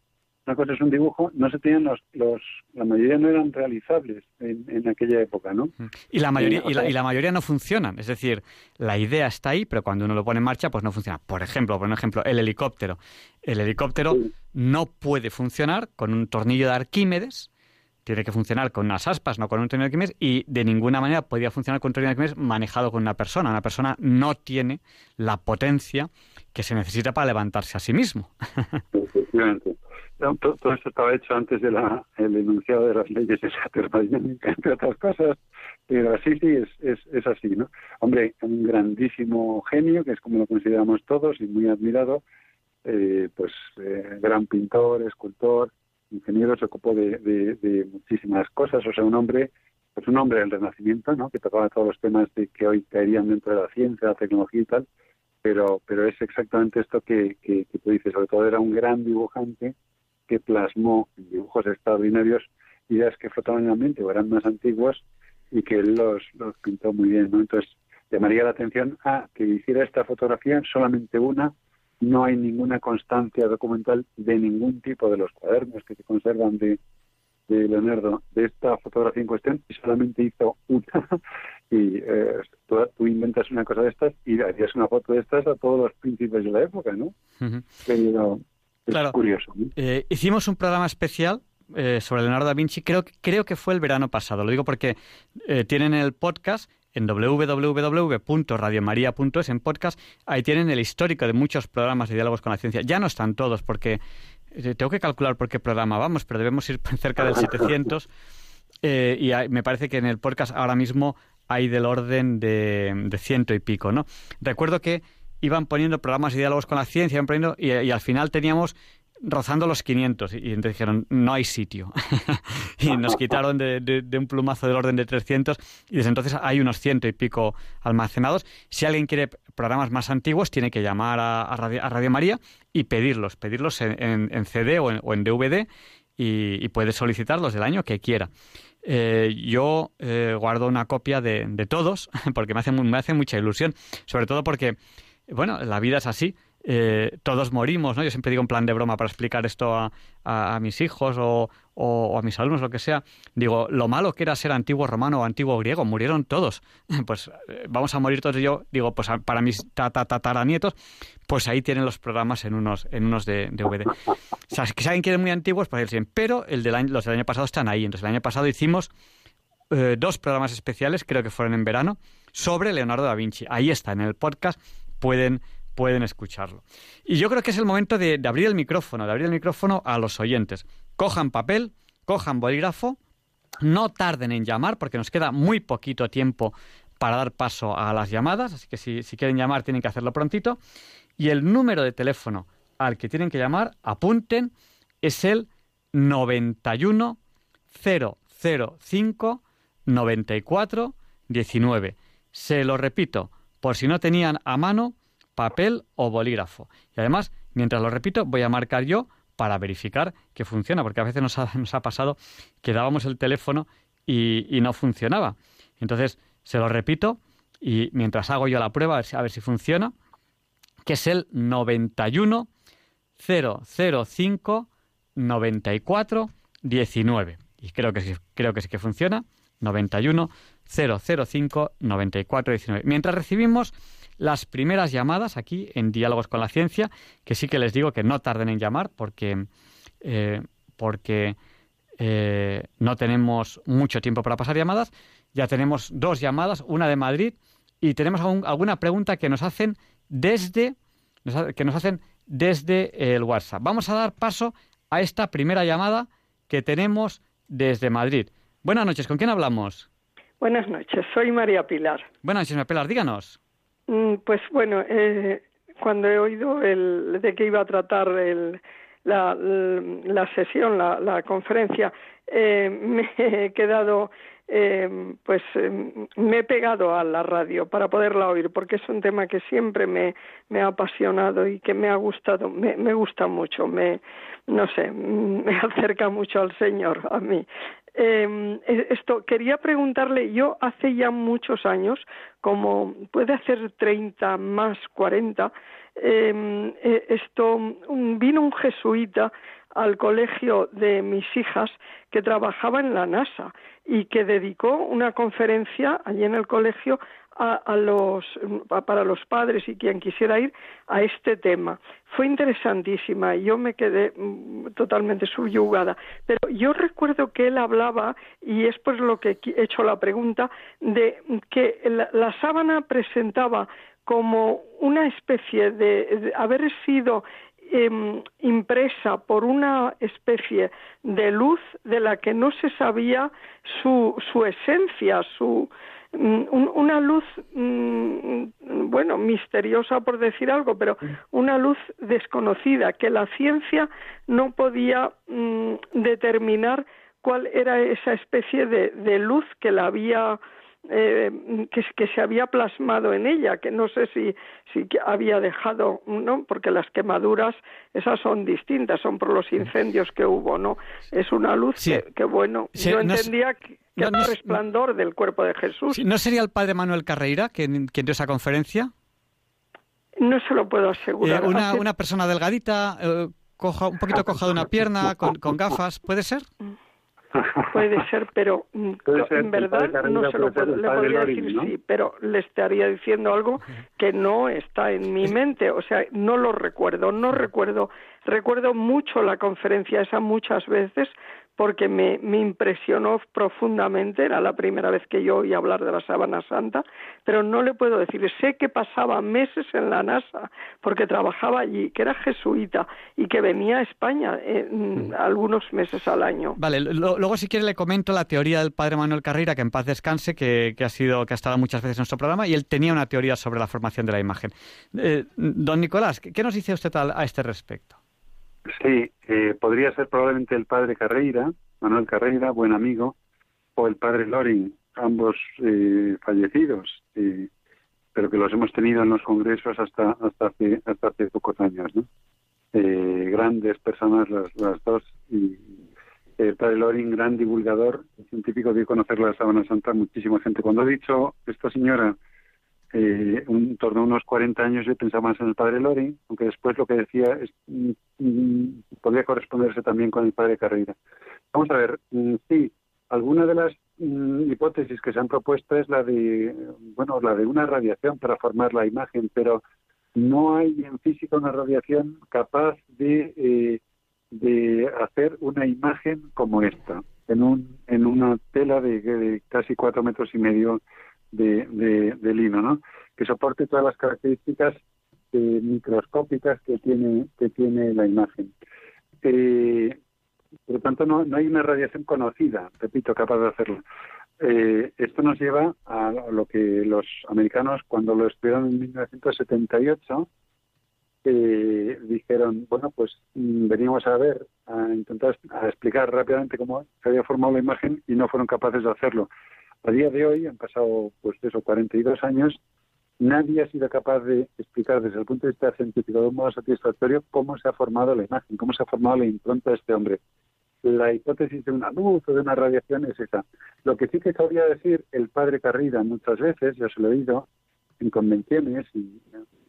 una cosa es un dibujo, no se tenían los, los la mayoría no eran realizables en, en aquella época, ¿no? Y la mayoría y, la, mayoría no funcionan, es decir, la idea está ahí, pero cuando uno lo pone en marcha, pues no funciona. Por ejemplo, por ejemplo, el helicóptero. El helicóptero no puede funcionar con un tornillo de Arquímedes, tiene que funcionar con unas aspas, no con un tornillo de Arquímedes, y de ninguna manera podría funcionar con un tornillo de Arquímedes manejado con una persona. Una persona no tiene la potencia que se necesita para levantarse a sí mismo. *laughs* Efectivamente. Todo, esto estaba hecho antes del el enunciado de las leyes de esa termodinámica, *laughs* entre otras cosas, pero así sí es, es, es así, ¿no? Hombre, un grandísimo genio, que es como lo consideramos todos y muy admirado, eh, pues eh, gran pintor, escultor, ingeniero, se ocupó de, de, muchísimas cosas, o sea, un hombre, pues un hombre del Renacimiento, ¿no? Que tocaba todos los temas de que hoy caerían dentro de la ciencia, la tecnología y tal, pero, pero es exactamente esto que, que, que tú dices, sobre todo era un gran dibujante que plasmó en dibujos extraordinarios ideas que flotaban en la mente o eran más antiguos y que él los, los pintó muy bien, ¿no? Entonces, llamaría la atención a que hiciera esta fotografía, solamente una, no hay ninguna constancia documental de ningún tipo de los cuadernos que se conservan de, de Leonardo de esta fotografía en cuestión y solamente hizo una *laughs* y eh, tú, inventas una cosa de estas y harías una foto de estas a todos los príncipes de la época, ¿no? es curioso. Eh, hicimos un programa especial eh, sobre Leonardo da Vinci, creo, creo que fue el verano pasado. Lo digo porque tienen el podcast en www.radiomaria.es en podcast. Ahí tienen el histórico de muchos programas de diálogos con la ciencia. Ya no están todos porque eh, tengo que calcular por qué programa vamos, pero debemos ir *laughs* cerca del 700. Eh, y me parece que en el podcast ahora mismo hay del orden de, ciento y pico, ¿no? Recuerdo que iban poniendo programas de diálogos con la ciencia, iban poniendo, y, y al final teníamos rozando los 500 y entonces dijeron no hay sitio *laughs* y nos quitaron de, un plumazo del orden de 300 y desde entonces hay unos ciento y pico almacenados. Si alguien quiere programas más antiguos tiene que llamar a, Radio, María y pedirlos pedirlos en, CD o en, DVD y, puede solicitarlos del año que quiera. Eh, yo eh, guardo una copia de, todos *laughs* porque me hace, me hace mucha ilusión. Sobre todo porque bueno la vida es así eh, todos morimos, ¿no? Yo siempre digo en plan de broma para explicar esto a, mis hijos o, a mis alumnos, lo que sea. Digo, lo malo que era ser antiguo romano o antiguo griego, murieron todos. *laughs* Pues eh, vamos a morir todos. Yo digo, pues para mis tataranietos, pues ahí tienen los programas en unos, en unos de, DVD. O sea, que alguien quiere muy antiguos, pues. Pero el del los del año pasado están ahí. Entonces, el año pasado hicimos eh, dos programas especiales, creo que fueron en verano, sobre Leonardo da Vinci. Ahí está, en el podcast. Pueden pueden escucharlo. Y yo creo que es el momento de, abrir el micrófono, de abrir el micrófono a los oyentes. Cojan papel, cojan bolígrafo, no tarden en llamar porque nos queda muy poquito tiempo para dar paso a las llamadas, así que si, quieren llamar tienen que hacerlo prontito. Y el número de teléfono al que tienen que llamar, apunten, es el 91 005 94 19. Se lo repito, por si no tenían a mano, papel o bolígrafo. Y además, mientras lo repito, voy a marcar yo para verificar que funciona, porque a veces nos ha, *laughs* pasado que dábamos el teléfono y, no funcionaba. Entonces, se lo repito y mientras hago yo la prueba, a ver si, a ver si funciona, que es el 91 005 94 19. Y creo que sí, creo que sí que funciona. 91 005 94 19. Mientras recibimos las primeras llamadas aquí en Diálogos con la Ciencia, que sí que les digo que no tarden en llamar porque, eh, porque eh, no tenemos mucho tiempo para pasar llamadas. Ya tenemos dos llamadas, una de Madrid, y tenemos alguna pregunta que nos hacen desde que nos hacen desde el WhatsApp. Vamos a dar paso a esta primera llamada que tenemos desde Madrid. Buenas noches, ¿con quién hablamos? Buenas noches, soy María Pilar. Buenas noches, María Pilar, díganos. Mm, pues bueno, eh, cuando he oído el, de qué iba a tratar el, la, la sesión, la, la conferencia, eh, *laughs* me he quedado, eh, pues me he pegado a la radio para poderla oír, porque es un tema que siempre me, me ha apasionado y que me ha gustado, me, me gusta mucho, me, no sé, *laughs* me acerca mucho al Señor, a mí. Eh, esto quería preguntarle, yo hace ya muchos años, como puede hacer 30 más 40, em, eh, esto vino un jesuita al colegio de mis hijas que trabajaba en la NASA y que dedicó una conferencia allí en el colegio a, los, para los padres y quien quisiera ir a este tema. Fue interesantísima y yo me quedé mm, totalmente subyugada. Pero yo recuerdo que él hablaba, y es por lo que he hecho la pregunta, de que la, sábana presentaba como una especie de, haber sido em, impresa por una especie de luz de la que no se sabía su, su esencia, su, una luz, mm, bueno, misteriosa por decir algo, pero una luz desconocida que la ciencia no podía mm, determinar cuál era esa especie de, luz que la había eh, que, que, se había plasmado en ella, que no sé si, si había dejado, ¿no? Porque las quemaduras, esas son distintas, son por los incendios que hubo, ¿no? Es una luz que, bueno, yo entendía que, era el resplandor del cuerpo de Jesús. ¿No sería el padre Manuel Carreira quien, quien dio esa conferencia? No se lo puedo asegurar. Eh, una, una, persona delgadita, eh, coja, un poquito coja de una pierna, con, con gafas, ¿puede ser? *laughs* Puede ser, pero mm, en verdad no se lo puedo, le podría decir sí, pero le estaría diciendo algo que no está en mi mente, o sea, no lo recuerdo, no recuerdo, recuerdo mucho la conferencia esa muchas veces, porque me, me, impresionó profundamente, era la primera vez que yo oí hablar de la sábana santa, pero no le puedo decir, sé que pasaba meses en la NASA, porque trabajaba allí, que era jesuita y que venía a España en, mm. algunos meses al año. Vale, luego si quiere le comento la teoría del padre Manuel Carrera, que en paz descanse, que, ha sido, que ha estado muchas veces en nuestro programa, y él tenía una teoría sobre la formación de la imagen. Eh, don Nicolás, ¿qué nos dice usted a este respecto? Sí, eh, podría ser probablemente el padre Carreira, Manuel Carreira, buen amigo, o el padre Loring, ambos eh, fallecidos, eh, pero que los hemos tenido en los congresos hasta hasta hace hasta hace pocos años, ¿no? grandes personas las, las dos y el padre Loring, gran divulgador científico, dio conocer la Sábana Santa muchísima gente. Cuando ha dicho esta señora eh, en torno a unos 40 años yo pensaba más en el padre Lori, aunque después lo que decía es, mm, mm, podría corresponderse también con el padre Carreira. Vamos a ver, mm, sí, alguna de las hipótesis que se han propuesto es la de, bueno, la de una radiación para formar la imagen, pero no hay en física una radiación capaz de, eh, de hacer una imagen como esta, en, un, en una tela de, de casi cuatro metros y medio de, lino, ¿no? Que soporte todas las características eh, microscópicas que tiene que tiene la imagen. Eh, por lo tanto, no, no hay una radiación conocida, repito, capaz de hacerlo. Eh, esto nos lleva a lo que los americanos, cuando lo estudiaron en 1978, eh, dijeron, bueno, pues mm, veníamos a ver, a intentar a explicar rápidamente cómo se había formado la imagen y no fueron capaces de hacerlo. A día de hoy, han pasado pues eso, 42 años, nadie ha sido capaz de explicar desde el punto de vista científico de un modo satisfactorio cómo se ha formado la imagen, cómo se ha formado la impronta de este hombre. La hipótesis de una luz o de una radiación es esa. Lo que sí que sabría decir el padre Carrida muchas veces, yo se lo he oído en convenciones y,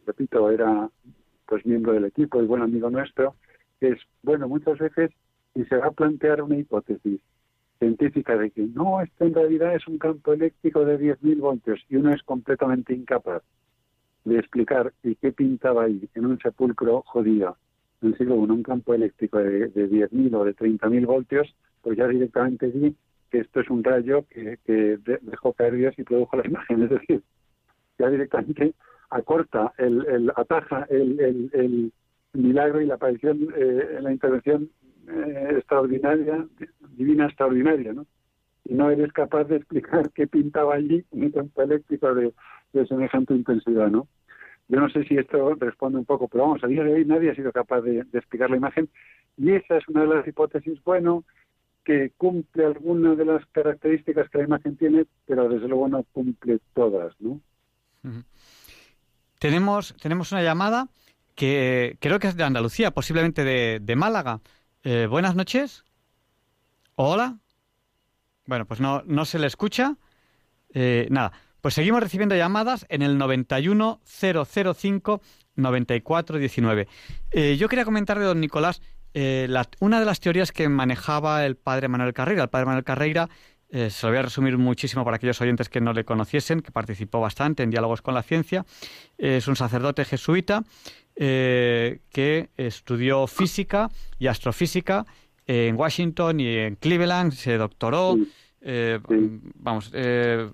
repito, era pues miembro del equipo y buen amigo nuestro, es, bueno, muchas veces si se va a plantear una hipótesis científica de que no, esto en realidad es un campo eléctrico de 10.000 voltios y uno es completamente incapaz de explicar y qué pintaba ahí en un sepulcro jodido en el siglo I un campo eléctrico de, de 10.000 o de 30.000 voltios, pues ya directamente di que esto es un rayo que, dejó caer Dios y produjo la imagen. *laughs* Es decir, ya directamente acorta, el, el ataja el, el, el milagro y la aparición, eh, la intervención eh, extraordinaria, divina extraordinaria, ¿no? Y no eres capaz de explicar *laughs* qué pintaba allí un campo eléctrico de, semejante intensidad, ¿no? Yo no sé si esto responde un poco, pero vamos, a día de hoy nadie ha sido capaz de, explicar la imagen y esa es una de las hipótesis, bueno, que cumple alguna de las características que la imagen tiene, pero desde luego no cumple todas, ¿no? Tenemos, tenemos una llamada que creo que es de Andalucía, posiblemente de, de Málaga. Eh, buenas noches. Hola. Bueno, pues no, no se le escucha. Eh, nada, pues seguimos recibiendo llamadas en el 91005 9419. Eh, yo quería comentarle, don Nicolás, eh, una de las teorías que manejaba el padre Manuel Carreira. El padre Manuel Carreira, se lo voy a resumir muchísimo para aquellos oyentes que no le conociesen, que participó bastante en diálogos con la ciencia. es un sacerdote jesuita eh, que estudió física y astrofísica en Washington y en Cleveland, se doctoró, eh, vamos, eh,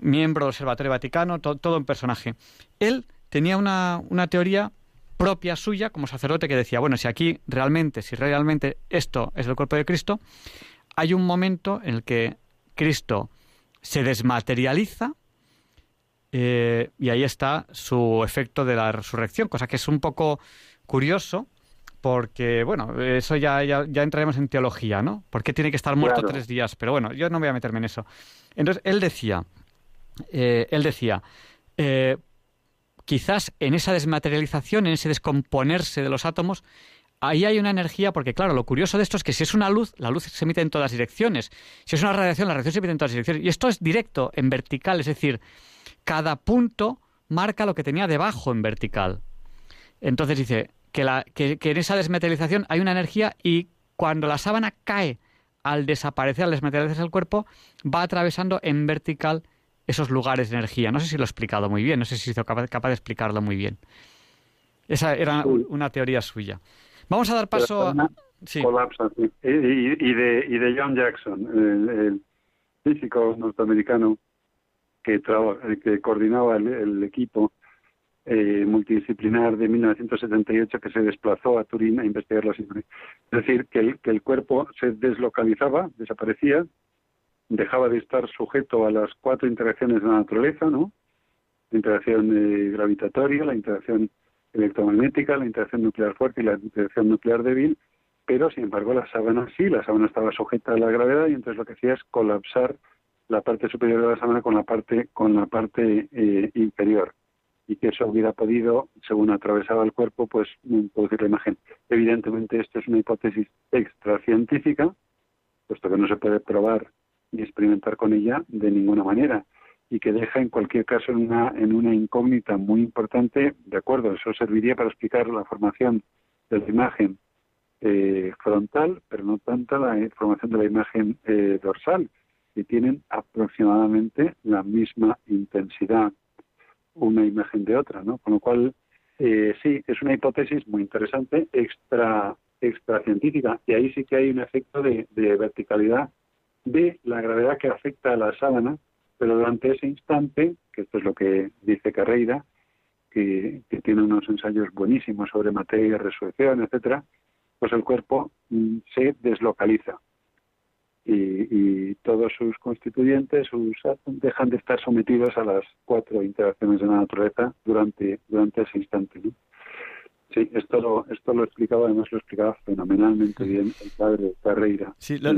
miembro del Observatorio Vaticano, todo un personaje. Él tenía una, una teoría propia suya como sacerdote que decía, bueno, si aquí realmente, si realmente esto es el cuerpo de Cristo, hay un momento en el que Cristo se desmaterializa eh, y ahí está su efecto de la resurrección, cosa que es un poco curioso porque, bueno, eso ya, ya, entraremos en teología, ¿no? ¿Por qué tiene que estar muerto tres días? Pero bueno, yo no voy a meterme en eso. Entonces, él decía, eh, él decía, eh, quizás en esa desmaterialización, en ese descomponerse de los átomos, ahí hay una energía, porque claro, lo curioso de esto es que si es una luz, la luz se emite en todas direcciones. Si es una radiación, la radiación se emite en todas direcciones. Y esto es directo, en vertical, es decir, cada punto marca lo que tenía debajo en vertical. Entonces dice que, la, que, en esa desmetalización hay una energía y cuando la sábana cae al desaparecer, al desmetalizarse el cuerpo, va atravesando en vertical esos lugares de energía. No sé si lo he explicado muy bien, no sé si he sido capaz, de explicarlo muy bien. Esa era una teoría suya. Vamos a dar paso a... Sí. Colapsa, sí. y, de, y de John Jackson, el, físico norteamericano que, que coordinaba el, equipo eh, multidisciplinar de 1978 que se desplazó a Turín a investigar los Es decir, que el, que el cuerpo se deslocalizaba, desaparecía, dejaba de estar sujeto a las cuatro interacciones de la naturaleza, ¿no? La interacción eh, gravitatoria, la interacción electromagnética, la interacción nuclear fuerte y la interacción nuclear débil, pero sin embargo la sábana sí, la sábana estaba sujeta a la gravedad y entonces lo que hacía es colapsar la parte superior de la sábana con la parte con la parte eh, inferior y que eso hubiera podido, según atravesaba el cuerpo, pues producir la imagen. Evidentemente esto es una hipótesis extracientífica, puesto que no se puede probar ni experimentar con ella de ninguna manera y que deja en cualquier caso en una, en una incógnita muy importante, de acuerdo, eso serviría para explicar la formación de la imagen eh, frontal, pero no tanto la formación de la imagen eh, dorsal, que tienen aproximadamente la misma intensidad una imagen de otra, ¿no? Con lo cual, eh, sí, es una hipótesis muy interesante, extra extracientífica, y ahí sí que hay un efecto de, de verticalidad de la gravedad que afecta a la sábana, pero durante ese instante, que esto es lo que dice Carreira, que, tiene unos ensayos buenísimos sobre materia, resurrección, etcétera, pues el cuerpo mm, se deslocaliza y, todos sus constituyentes sus, dejan de estar sometidos a las cuatro interacciones de la naturaleza durante, durante ese instante. ¿no? Sí, esto lo, esto lo explicaba, además lo explicaba fenomenalmente bien el padre Carreira. Sí, lo,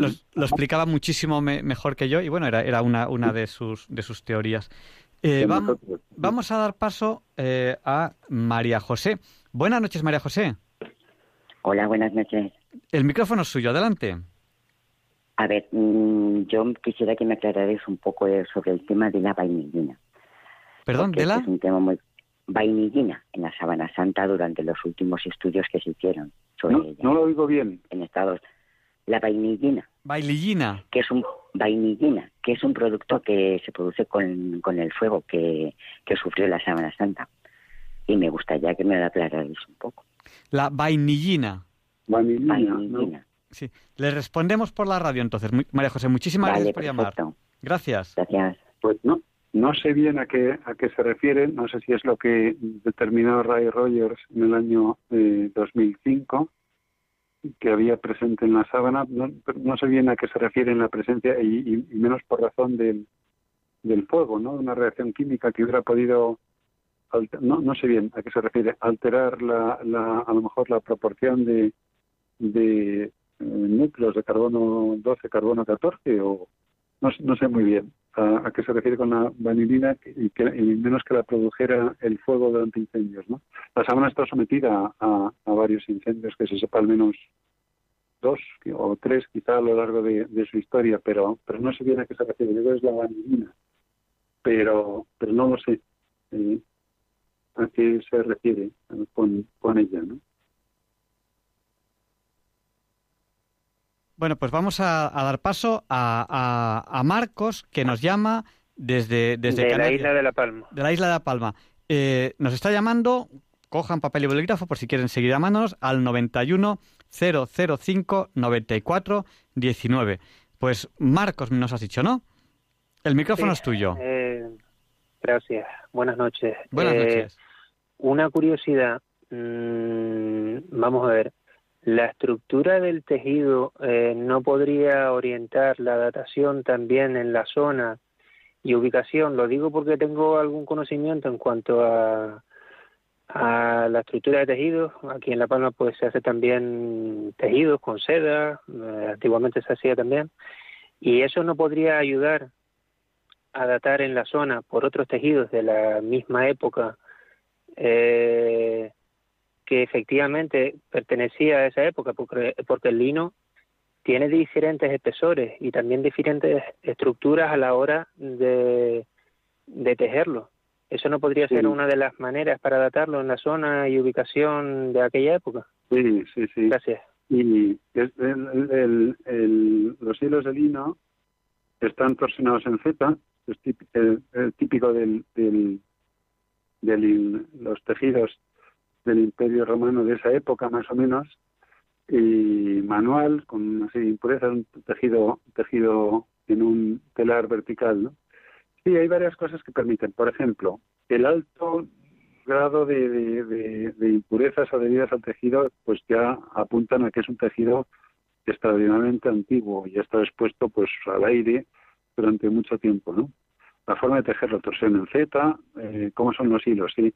explicaba muchísimo mejor que yo y bueno, era, era una, una de, sus, de sus teorías. Eh, vamos, vamos, a dar paso eh, a María José. Buenas noches, María José. Hola, buenas noches. El micrófono es suyo, adelante. A ver, mm, yo quisiera que me aclararais un poco sobre el tema de la vainillina. ¿Perdón, de la? Es un tema muy vainillina en la Sabana Santa durante los últimos estudios que se hicieron sobre no, ella. No lo oigo bien. En Estados La vainillina. Vainillina. Que es un vainillina, que es un producto que se produce con, con el fuego que, que sufrió la Sábana Santa. Y me gustaría que me lo aclararais un poco. La vainillina. Vainillina. Sí. Le respondemos por la radio entonces. María José, muchísimas gracias por llamar. Gracias. Gracias. Pues no, no sé bien a qué, a qué se refiere, no sé si es lo que determinó Ray Rogers en el año eh, 2005, que había presente en la sábana, no, no, sé bien a qué se refiere en la presencia y, menos por razón del, del fuego, ¿no? Una reacción química que hubiera podido, no, no sé bien a qué se refiere, alterar la, la, a lo mejor la proporción de, de núcleos de carbono 12, carbono 14 o no, no sé muy bien a, qué se refiere con la vanilina y, que, menos que la produjera el fuego durante incendios. ¿no? La sábana está sometida a, varios incendios, que se sepa al menos dos o tres quizá a lo largo de, su historia, pero, pero no sé bien a qué se refiere. Yo es la vanilina, pero, pero no lo sé eh, a qué se refiere con, con ella. ¿no? Bueno, pues vamos a, dar paso a, Marcos, que nos llama desde, desde de la isla de La Palma. De la isla de La Palma. Eh, nos está llamando, cojan papel y bolígrafo por si quieren seguir llamándonos, al 91 005 94 19. Pues Marcos nos has dicho, ¿no? El micrófono es tuyo. Eh, gracias. Buenas noches. Buenas eh, noches. Una curiosidad. Mm, vamos a ver la estructura del tejido eh, no podría orientar la datación también en la zona y ubicación. Lo digo porque tengo algún conocimiento en cuanto a, a la estructura de tejidos. Aquí en La Palma pues se hace también tejidos con seda, eh, antiguamente se hacía también, y eso no podría ayudar a datar en la zona por otros tejidos de la misma época eh, que efectivamente pertenecía a esa época, porque, porque el lino tiene diferentes espesores y también diferentes estructuras a la hora de, de tejerlo. ¿Eso no podría ser una de las maneras para datarlo en la zona y ubicación de aquella época? Sí, sí, sí. Gracias. Y el, el, los hilos de lino están torsionados en Z, es típico, del, del, de los tejidos del Imperio Romano de esa época, más o menos, y manual, con una impurezas, un tejido, tejido en un telar vertical. ¿no? Sí, hay varias cosas que permiten. Por ejemplo, el alto grado de, impurezas adheridas al tejido, pues ya apuntan a que es un tejido extraordinariamente antiguo y está expuesto pues al aire durante mucho tiempo, ¿no? La forma de tejerlo, torsión en Z, eh, cómo son los hilos, sí.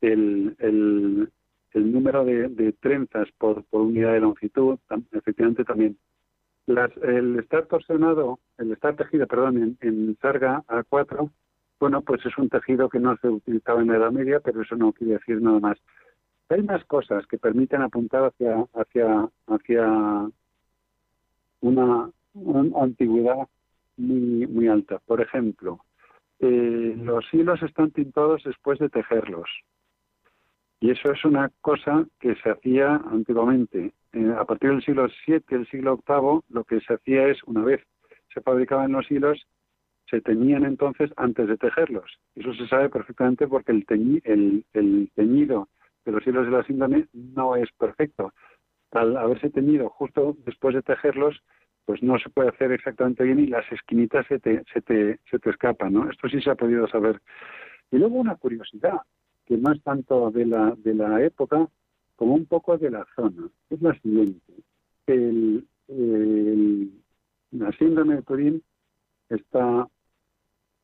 El, el, número de, trenzas por, por, unidad de longitud, efectivamente también. Las, el estar torsionado, el estar tejido, perdón, en, en sarga A4, bueno, pues es un tejido que no se utilizaba en la Edad Media, pero eso no quiere decir nada más. Hay más cosas que permiten apuntar hacia, hacia, hacia una, una antigüedad muy, muy alta. Por ejemplo, eh, los hilos están tintados después de tejerlos. Y eso es una cosa que se hacía antiguamente. Eh, a partir del siglo VII, el siglo VIII, lo que se hacía es, una vez se fabricaban los hilos, se teñían entonces antes de tejerlos. Eso se sabe perfectamente porque el, el, teñido de los hilos de la síndrome no es perfecto. Al haberse teñido justo después de tejerlos, pues no se puede hacer exactamente bien y las esquinitas se te, se te, se te escapan, ¿no? Esto sí se ha podido saber. Y luego una curiosidad, que no es tanto de la, de la época como un poco de la zona, es la siguiente. El, la síndrome de Turín está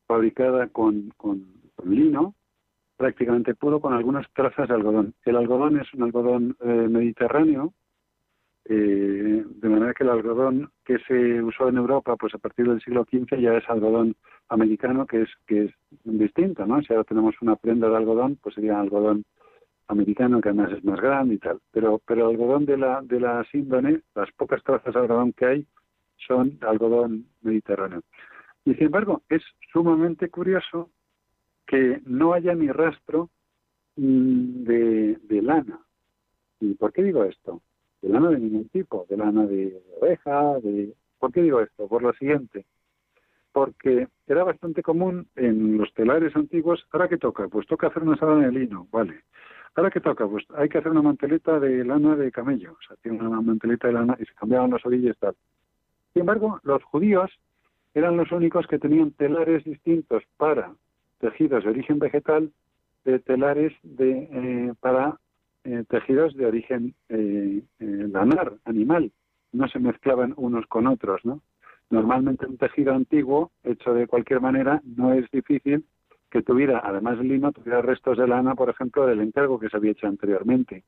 fabricada con, con, lino, prácticamente puro, con algunas trazas de algodón. El algodón es un algodón eh, mediterráneo, eh, de manera que el algodón que se usó en Europa, pues a partir del siglo XV ya es algodón americano, que es que es distinto, ¿no? Si ahora tenemos una prenda de algodón, pues sería algodón americano, que además es más grande y tal. Pero pero el algodón de la de la síndone, las pocas trazas de algodón que hay, son algodón mediterráneo. Y sin embargo, es sumamente curioso que no haya ni rastro mm, de, de lana. ¿Y por qué digo esto? De lana de ningún tipo, de lana de oveja, de... ¿Por qué digo esto? Por lo siguiente, porque era bastante común en los telares antiguos, ¿ahora qué toca? Pues toca hacer una sábana de lino, vale. ¿Ahora qué toca? Pues hay que hacer una manteleta de lana de camello, o sea, tiene una manteleta de lana y se cambiaban los orillos y tal. Sin embargo, los judíos eran los únicos que tenían telares distintos para tejidos de origen vegetal, de telares de, eh, para eh, tejidos de origen eh, eh, lanar, animal, no se mezclaban unos con otros, ¿no? Normalmente un tejido antiguo, hecho de cualquier manera, no es difícil que tuviera, además lino, tuviera restos de lana, por ejemplo, del encargo que se había hecho anteriormente.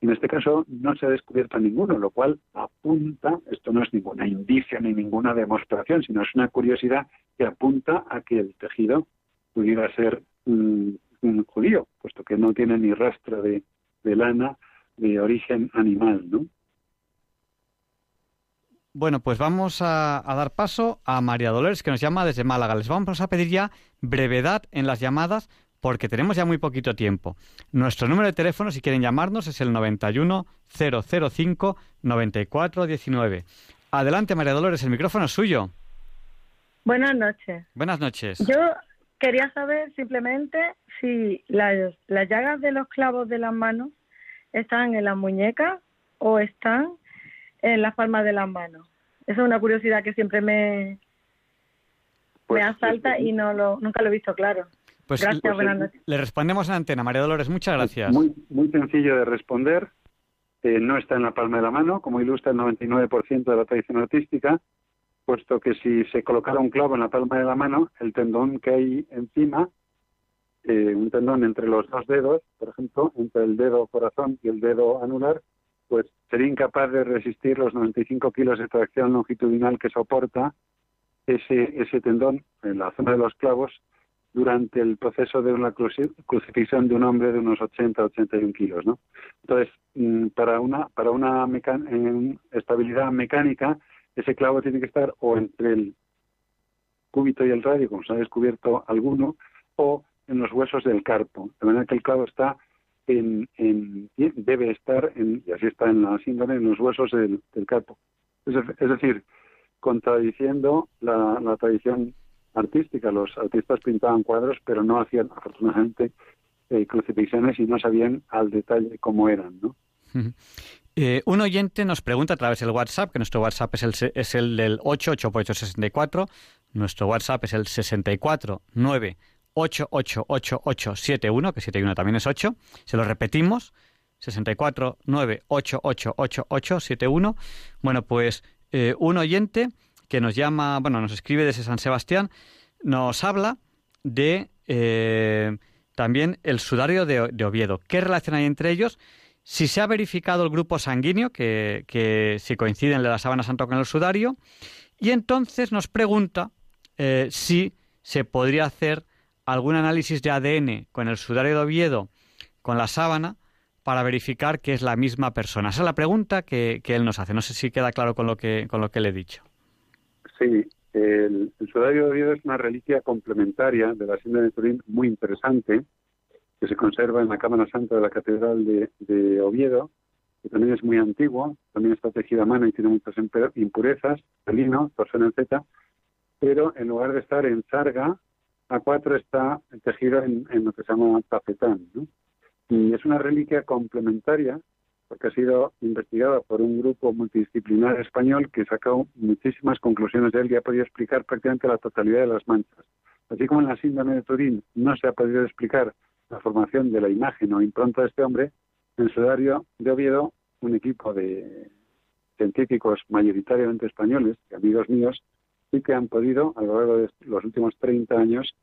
En este caso no se ha descubierto ninguno, lo cual apunta, esto no es ninguna indicia ni ninguna demostración, sino es una curiosidad que apunta a que el tejido pudiera ser un judío, puesto que no tiene ni rastro de, de lana de origen animal, ¿no? Bueno, pues vamos a, dar paso a María Dolores, que nos llama desde Málaga. Les vamos a pedir ya brevedad en las llamadas porque tenemos ya muy poquito tiempo. Nuestro número de teléfono, si quieren llamarnos, es el 91 005 94 19. Adelante, María Dolores, el micrófono es suyo. Buenas noches. Buenas noches. Yo quería saber simplemente si las, las llagas de los clavos de las manos están en las muñecas o están en las palmas de las manos. Esa es una curiosidad que siempre me, pues, me asalta y no lo, nunca lo he visto claro. Pues gracias, buenas noches. Le respondemos en antena, María Dolores, muchas gracias. Muy, muy sencillo de responder. Eh, no está en la palma de la mano, como ilustra el 99% de la tradición artística. Puesto que si se colocara un clavo en la palma de la mano, el tendón que hay encima, eh, un tendón entre los dos dedos, por ejemplo, entre el dedo corazón y el dedo anular, pues sería incapaz de resistir los 95 kilos de tracción longitudinal que soporta ese, ese tendón en la zona de los clavos durante el proceso de una crucifixión de un hombre de unos 80 81 kilos no entonces mm, para una para una estabilidad mecánica ese clavo tiene que estar o entre el cúbito y el radio como se ha descubierto alguno o en los huesos del carpo de manera que el clavo está en, en debe estar en, y así está en la síndrome en los huesos del, carpo es, decir contradiciendo la, la tradición artística. Los artistas pintaban cuadros, pero no hacían, afortunadamente, eh, crucifixiones y no sabían al detalle cómo eran, ¿no? *laughs* Eh, un oyente nos pregunta a través del WhatsApp, que nuestro WhatsApp es el, es el del 88864, nuestro WhatsApp es el 649 888871, que 71 también es 8. Se lo repetimos, 649888871. Bueno, pues eh, un oyente que nos llama, bueno, nos escribe desde San Sebastián, nos habla de eh, también el sudario de, Oviedo. ¿Qué relación hay entre ellos? Si se ha verificado el grupo sanguíneo, que, que si coinciden la sábana santa con el sudario, y entonces nos pregunta eh, si se podría hacer algún análisis de ADN con el sudario de Oviedo, con la sábana, para verificar que es la misma persona. Esa es la pregunta que, que, él nos hace. No sé si queda claro con lo que, con lo que le he dicho. Sí, el, sudario de Oviedo es una reliquia complementaria de la síndrome de Turín muy interesante, que se conserva en la Cámara Santa de la Catedral de, Oviedo, que también es muy antiguo, también está tejido a mano y tiene muchas impurezas, lino, torsión en Z, pero en lugar de estar en sarga, A4 está tejido en, lo que se llama tafetán. Y es una reliquia complementaria porque ha sido investigada por un grupo multidisciplinar español que sacó muchísimas conclusiones de él y ha podido explicar prácticamente la totalidad de las manchas. Así como en la síndrome de Turín no se ha podido explicar la formación de la imagen o impronta de este hombre, en sudario de Oviedo, un equipo de científicos mayoritariamente españoles, amigos míos, sí que han podido, a lo largo de los últimos 30 años,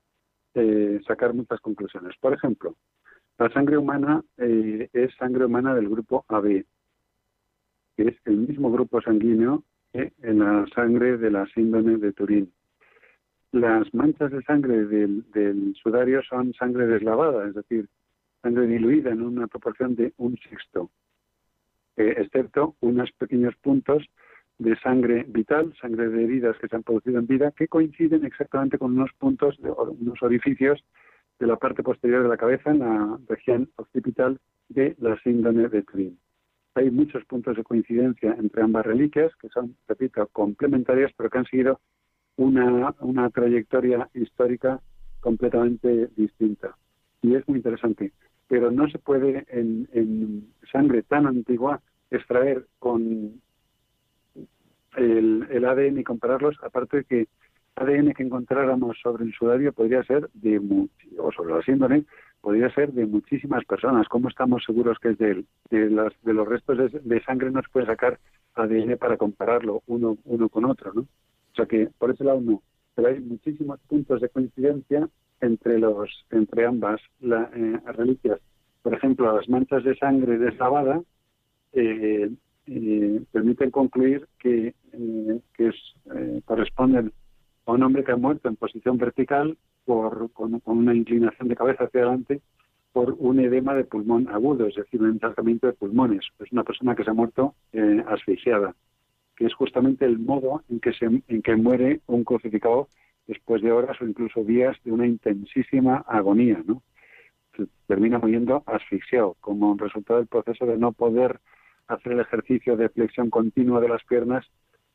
eh, sacar muchas conclusiones. Por ejemplo, la sangre humana eh, es sangre humana del grupo AB, que es el mismo grupo sanguíneo que en la sangre de la síndrome de Turín. Las manchas de sangre del, sudario son sangre deslavada, es decir, sangre diluida en una proporción de un sexto, eh, excepto unos pequeños puntos de sangre vital, sangre de heridas que se han producido en vida, que coinciden exactamente con unos puntos, de, unos orificios de la parte posterior de la cabeza en la región occipital de la síndrome de Turín. Hay muchos puntos de coincidencia entre ambas reliquias, que son, repito, complementarias, pero que han seguido una, una trayectoria histórica completamente distinta. Y es muy interesante. Pero no se puede en, sangre tan antigua extraer con el, el ADN y compararlos, aparte de que ADN que encontráramos sobre el sudario podría ser de o sobre la síndrome podría ser de muchísimas personas. ¿Cómo estamos seguros que es de? De, de los restos de, sangre no se puede sacar ADN para compararlo uno, uno con otro, ¿no? Sea que por ese lado no. Pero hay muchísimos puntos de coincidencia entre los entre ambas la, eh, reliquias. Por ejemplo, las manchas de sangre deslavada eh, eh, permiten concluir que, que es, corresponden a un hombre que ha muerto en posición vertical por, con, una inclinación de cabeza hacia adelante por un edema de pulmón agudo, es decir, un encharcamiento de pulmones. Es una persona que se ha muerto eh, asfixiada, que es justamente el modo en que, se, en que muere un crucificado después de horas o incluso días de una intensísima agonía, ¿no? Se termina muriendo asfixiado como resultado del proceso de no poder hacer el ejercicio de flexión continua de las piernas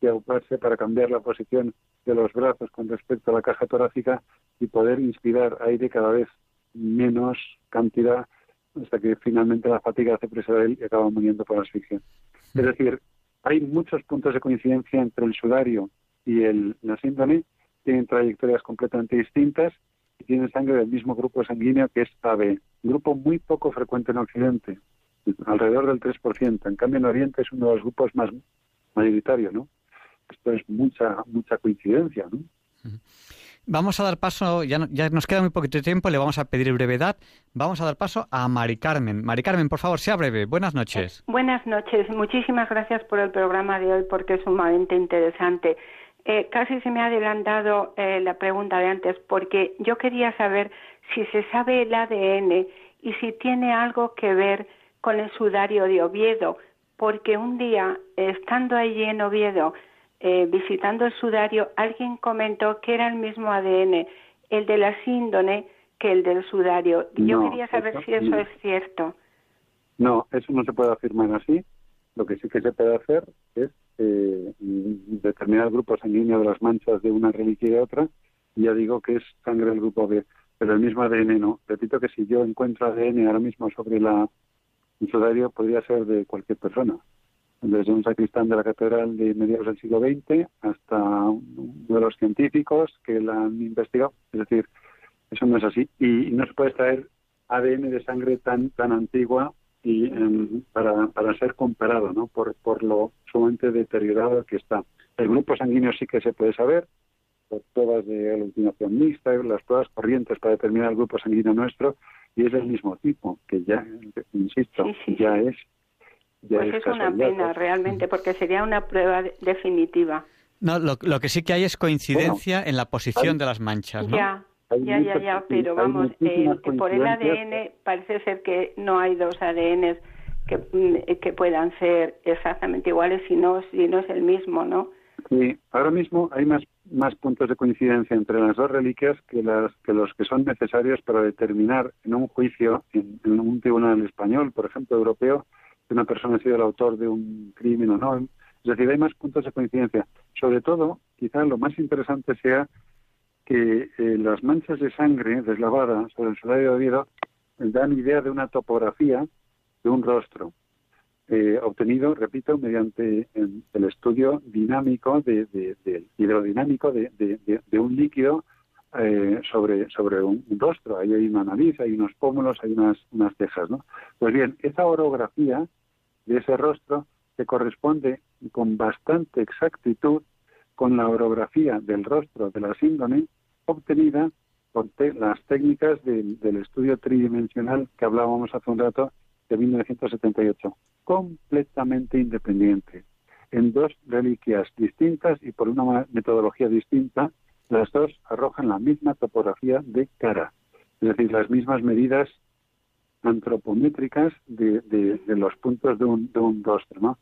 y agruparse para cambiar la posición de los brazos con respecto a la caja torácica y poder inspirar aire cada vez menos cantidad hasta que finalmente la fatiga hace presa de él y acaba muriendo por asfixia. Es decir, hay muchos puntos de coincidencia entre el sudario y el, la síndrome, tienen trayectorias completamente distintas y tienen sangre del mismo grupo sanguíneo que es AB, grupo muy poco frecuente en Occidente, alrededor del 3%. En cambio, en Oriente es uno de los grupos más mayoritarios, ¿no? esto es mucha, mucha coincidencia, ¿no? Vamos a dar paso, ya, ya nos queda muy poquito tiempo, le vamos a pedir brevedad. Vamos a dar paso a Mari Carmen. Mari Carmen, por favor, sea breve. Buenas noches. Buenas noches. Muchísimas gracias por el programa de hoy porque es sumamente interesante. Eh, casi se me ha adelantado eh, la pregunta de antes porque yo quería saber si se sabe el ADN y si tiene algo que ver con el sudario de Oviedo, porque un día, estando allí en Oviedo, eh, visitando el sudario, alguien comentó que era el mismo ADN, el de la síndone, que el del sudario. Yo quería saber si eso es cierto. No, eso no se puede afirmar así. Lo que sí que se puede hacer es eh, determinar grupos sanguíneos de las manchas de una reliquia y de otra. Y ya digo que es sangre del grupo B, pero el mismo ADN no. Repito que si yo encuentro ADN ahora mismo sobre la, el sudario, podría ser de cualquier persona desde un sacristán de la catedral de mediados del siglo XX hasta uno de los científicos que la han investigado. Es decir, eso no es así. Y, no se puede extraer ADN de sangre tan tan antigua y em, para, para ser comparado, ¿no? Por, por lo sumamente deteriorado que está. El grupo sanguíneo sí que se puede saber, por pruebas de aglutinación mixta, las pruebas corrientes para determinar el grupo sanguíneo nuestro, y es del mismo tipo, que ya, insisto, ya es pues es, una pena realmente, porque sería una prueba definitiva. No, lo, que sí que hay es coincidencia en la posición de las manchas, ¿no? Ya, ya, ya, ya, pero vamos, eh, por el ADN parece ser que no hay dos ADNs que, mm, que puedan ser exactamente iguales si no, si no es el mismo, ¿no? Sí, ahora mismo hay más, más puntos de coincidencia entre las dos reliquias que, las, que los que son necesarios para determinar en un juicio, en un tribunal español, por ejemplo, europeo, que una persona ha sido el autor de un crimen o no. Es decir, hay más puntos de coincidencia. Sobre todo, quizás lo más interesante sea que eh, las manchas de sangre deslavadas sobre el sudario de Oviedo dan idea de una topografía de un rostro, eh, obtenido, repito, mediante el estudio dinámico, de, hidrodinámico de, un líquido eh, sobre, sobre un, rostro. Ahí hay una nariz, hay unos pómulos, hay unas, unas cejas. ¿no? Pues bien, esa orografía de ese rostro se corresponde con bastante exactitud con la orografía del rostro de la síndrome obtenida por las técnicas del estudio tridimensional que hablábamos hace un rato de 1978, completamente independiente, en dos reliquias distintas y por una metodología distinta, las dos arrojan la misma topografía de cara, es decir, las mismas medidas antropométricas de, de, los puntos de un, de un rostro. ¿no?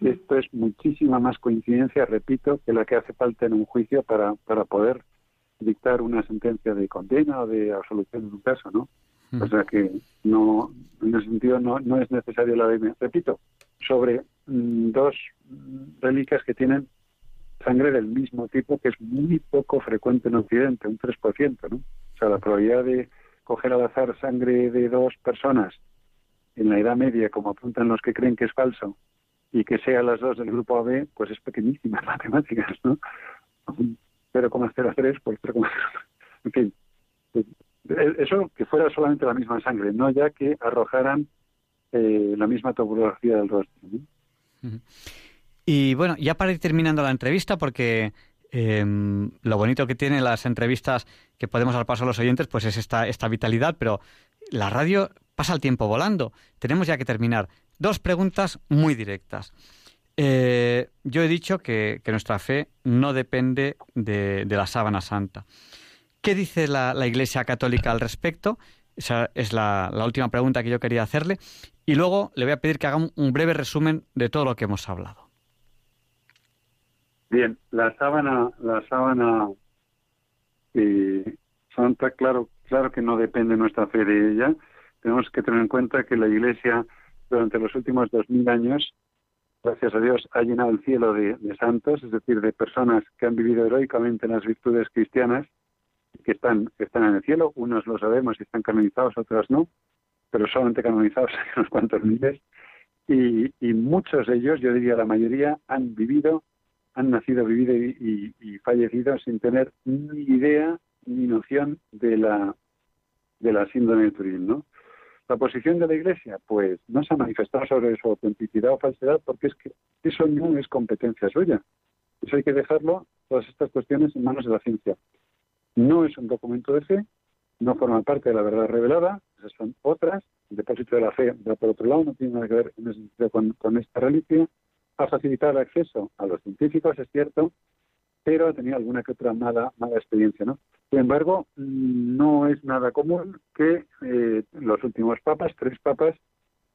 Esto es muchísima más coincidencia, repito, que la que hace falta en un juicio para, para poder dictar una sentencia de condena o de absolución en un caso, ¿no? O sea que no, en ese sentido no, no es necesario la ADN. Repito, sobre mm, dos reliquias que tienen sangre del mismo tipo, que es muy poco frecuente en Occidente, un 3%, ¿no? O sea, la probabilidad de coger al azar sangre de dos personas en la Edad Media, como apuntan los que creen que es falso, y que sean las dos del grupo AB, pues es pequeñísima en matemáticas, ¿no? 0,03 por 0,03. En fin, eh, eso que fuera solamente la misma sangre, no ya que arrojaran eh, la misma topografía del rostro. Y bueno, ya para ir terminando la entrevista, porque Em, lo bonito que tienen las entrevistas que podemos dar paso a los oyentes, pues es esta, esta vitalidad, pero la radio pasa el tiempo volando. Tenemos ya que terminar. Dos preguntas muy directas. Eh, yo he dicho que, nuestra fe no depende de, la sábana santa. ¿Qué dice la, Iglesia Católica al respecto? Esa es la, última pregunta que yo quería hacerle. Y luego le voy a pedir que haga un breve resumen de todo lo que hemos hablado. Bien, la sábana, la sábana eh, santa, claro, claro que no depende nuestra fe de ella. Tenemos que tener en cuenta que la Iglesia durante los últimos dos mil años, gracias a Dios, ha llenado el cielo de, santos, es decir, de personas que han vivido heroicamente en las virtudes cristianas, que están, que están en el cielo. Unos lo sabemos y están canonizados, otros no, pero solamente canonizados *laughs* hay unos cuantos miles. Y, y muchos de ellos, yo diría la mayoría, han vivido han nacido, vivido y, fallecido sin tener ni idea ni noción de la de la síndrome de Turín, ¿no? La posición de la Iglesia, pues no se ha manifestado sobre su autenticidad o falsedad porque es que eso no es competencia suya. Eso hay que dejarlo, todas estas cuestiones, en manos de la ciencia. No es un documento de fe, no forma parte de la verdad revelada, esas son otras. El depósito de la fe, por otro lado, no tiene nada que ver en ese sentido con, con esta reliquia. Ha facilitado el acceso a los científicos, es cierto, pero ha tenido alguna que otra mala, mala experiencia, ¿no? Sin embargo, no es nada común que eh, los últimos papas, tres papas,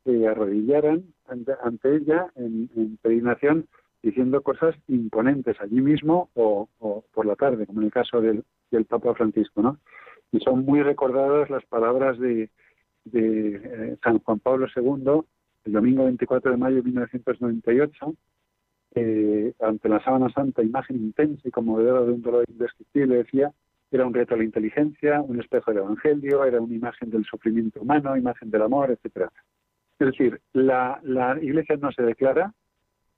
se arrodillaran ante, ella en, en, peregrinación diciendo cosas imponentes allí mismo o, por la tarde, como en el caso del, del Papa Francisco, ¿no? Y son muy recordadas las palabras de, de eh, San Juan Pablo II el domingo 24 de mayo de 1998, eh, ante la sábana santa, imagen intensa y conmovedora de un dolor indescriptible, decía, era un reto a la inteligencia, un espejo del Evangelio, era una imagen del sufrimiento humano, imagen del amor, etcétera. Es decir, la, la Iglesia no se declara,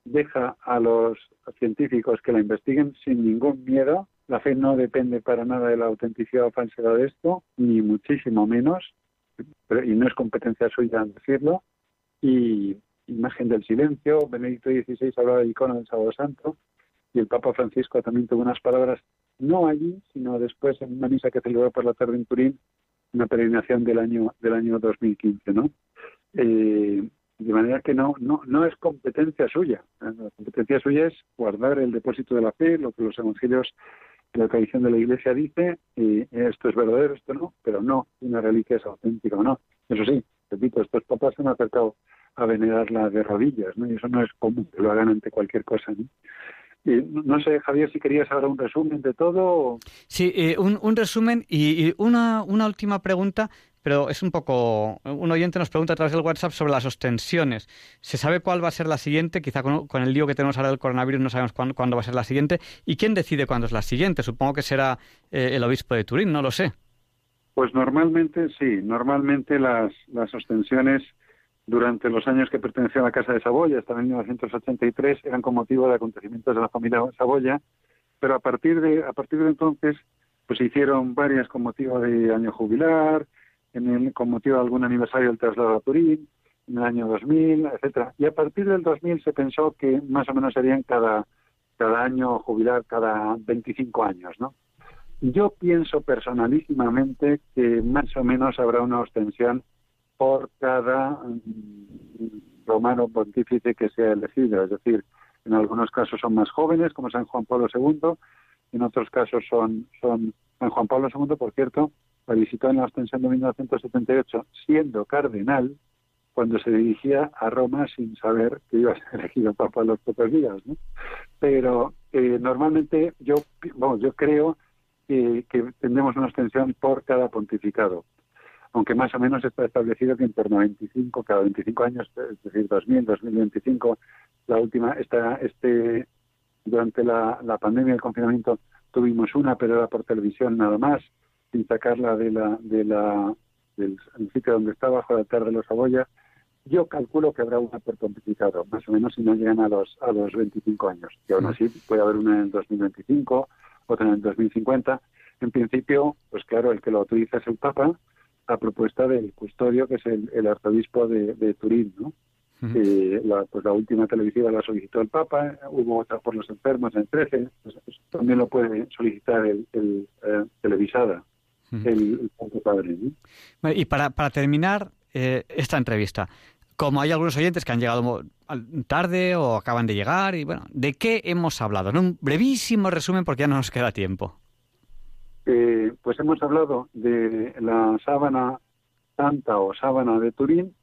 deja a los científicos que la investiguen sin ningún miedo. La fe no depende para nada de la autenticidad o falsedad de esto, ni muchísimo menos, y no es competencia suya decirlo. Y, imagen del silencio. Benedicto XVI hablaba de icono del Sábado Santo y el Papa Francisco también tuvo unas palabras, no allí, sino después en una misa que celebró por la tarde en Turín, una peregrinación del año del año 2015, ¿no? Eh, de manera que no, no, no es competencia suya. La competencia suya es guardar el depósito de la fe, lo que los evangelios la tradición de la Iglesia dice, y esto es verdadero, esto no, pero no, una reliquia es auténtica o no. Eso sí, repito, estos papas se han acercado a venerarla de rodillas, ¿no? Y eso no es común que lo hagan ante cualquier cosa, ¿no? Y no sé, Javier, si querías ahora un resumen de todo. Sí, eh, un, un, resumen y, una, una última pregunta, pero es un poco... Un oyente nos pregunta a través del WhatsApp sobre las ostensiones. ¿Se sabe cuál va a ser la siguiente? Quizá con, el lío que tenemos ahora del coronavirus no sabemos cuándo, cuándo, va a ser la siguiente. ¿Y quién decide cuándo es la siguiente? Supongo que será eh, el obispo de Turín, no lo sé. Pues normalmente sí, normalmente las, las ostensiones durante los años que pertenecía a la Casa de Saboya, hasta 1983, eran con motivo de acontecimientos de la familia Saboya, pero a partir de, a partir de entonces pues se hicieron varias con motivo de año jubilar, en el, con motivo de algún aniversario del traslado a Turín, en el año 2000, etcétera. Y a partir del 2000 se pensó que más o menos serían cada, cada año jubilar, cada 25 años, ¿no? Yo pienso personalísimamente que más o menos habrá una ostensión por cada mm, romano pontífice que sea elegido. Es decir, en algunos casos son más jóvenes, como San Juan Pablo II, en otros casos son, son San Juan Pablo II, por cierto, la visitó en la extensión de 1978, siendo cardenal, cuando se dirigía a Roma sin saber que iba a ser *laughs* elegido Papa los pocos días. ¿no? Pero eh, normalmente yo, bueno, yo creo que, que tendremos una extensión por cada pontificado aunque más o menos está establecido que en torno a 25, cada 25 años, es decir, 2000, 2025, la última, esta, este, durante la, la pandemia del confinamiento tuvimos una, pero era por televisión nada más, sin sacarla de la, de la, del sitio donde está, bajo la tarde de los Saboya. Yo calculo que habrá una por complicado, más o menos si no llegan a los, a los 25 años. Y aún así puede haber una en el 2025, otra en el 2050. En principio, pues claro, el que lo autoriza es el Papa, a propuesta del custodio, que es el, arzobispo de, Turín, ¿no? Eh, la, pues la última televisiva la solicitó el Papa, hubo otra por los enfermos en 13, pues, pues, también lo puede solicitar el, el eh, televisada, el, Padre. y para, para terminar eh, esta entrevista, como hay algunos oyentes que han llegado tarde o acaban de llegar, y bueno, ¿de qué hemos hablado? En un brevísimo resumen porque ya no nos queda tiempo. Eh, pues hemos hablado de la sábana santa o sábana de Turín,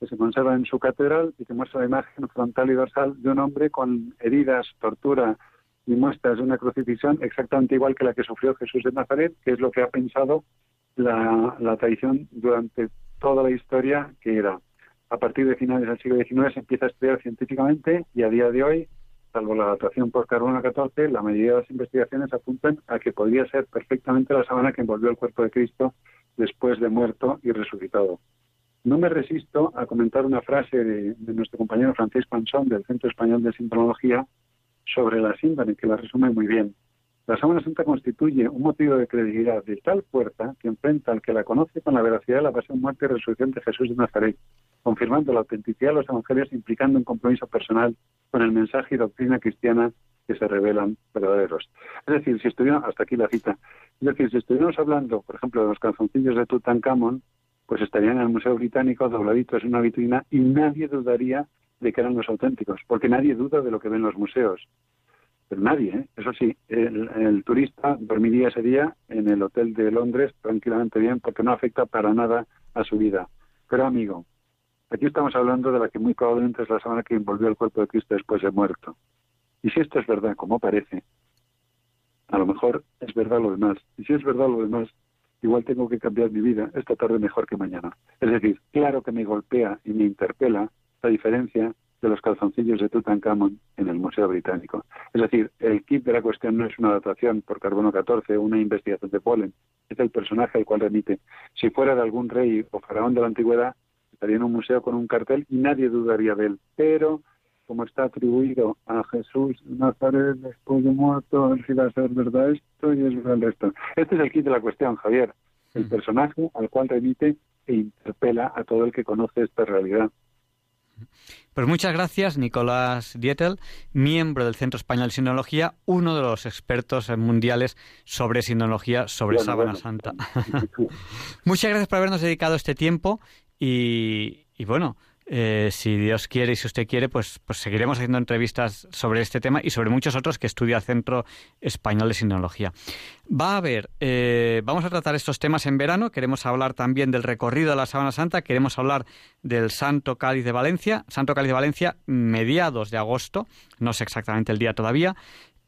que se conserva en su catedral y que muestra la imagen frontal y dorsal de un hombre con heridas, tortura y muestras de una crucifixión exactamente igual que la que sufrió Jesús de Nazaret, que es lo que ha pensado la, la tradición durante toda la historia, que era a partir de finales del siglo XIX se empieza a estudiar científicamente y a día de hoy salvo la datación por carbono 14, la mayoría de las investigaciones apuntan a que podría ser perfectamente la sábana que envolvió el cuerpo de Cristo después de muerto y resucitado. No me resisto a comentar una frase de, nuestro compañero Francisco Ansón del Centro Español de Sintonología sobre la síndrome, que la resume muy bien. La sábana santa constituye un motivo de credibilidad de tal fuerza que enfrenta al que la conoce con la veracidad de la pasión, muerte y resurrección de Jesús de Nazaret, confirmando la autenticidad de los evangelios, implicando un compromiso personal con el mensaje y doctrina cristiana que se revelan verdaderos. Es decir, si estuviéramos, hasta aquí la cita, es decir, si estuviéramos hablando, por ejemplo, de los calzoncillos de Tutankamón, pues estarían en el Museo Británico dobladitos en una vitrina y nadie dudaría de que eran los auténticos, porque nadie duda de lo que ven los museos. Pero nadie, ¿eh? eso sí, el, turista dormiría ese día en el hotel de Londres tranquilamente bien porque no afecta para nada a su vida. Pero amigo, aquí estamos hablando de la que muy probablemente es la semana que envolvió el cuerpo de Cristo después de muerto. Y si esto es verdad, como parece, a lo mejor es verdad lo demás. Y si es verdad lo demás, igual tengo que cambiar mi vida esta tarde mejor que mañana. Es decir, claro que me golpea y me interpela la diferencia de los calzoncillos de Tutankamón en el Museo Británico. Es decir, el kit de la cuestión no es una datación por carbono 14 o una investigación de polen, es el personaje al cual remite. Si fuera de algún rey o faraón de la antigüedad, estaría en un museo con un cartel y nadie dudaría de él. Pero, como está atribuido a Jesús Nazaret después de muerto, a ver si va a ser verdad esto y es verdad el resto. Este es el kit de la cuestión, Javier. El mm. personaje al cual remite e interpela a todo el que conoce esta realidad. Pues muchas gracias, Nicolás Dietel, miembro del Centro Español de Sinología, uno de los expertos mundiales sobre sinología, sobre Sábana Santa. *laughs* *laughs* muchas gracias por habernos dedicado este tiempo y, bueno, eh, si Dios quiere y si usted quiere, pues, pues seguiremos haciendo entrevistas sobre este tema y sobre muchos otros que estudia el Centro Español de Sinología. Va a haber, eh, vamos a tratar estos temas en verano, queremos hablar también del recorrido de la Sábana Santa, queremos hablar del Santo Cáliz de Valencia, Santo Cáliz de Valencia, mediados de agosto, no sé exactamente el día todavía,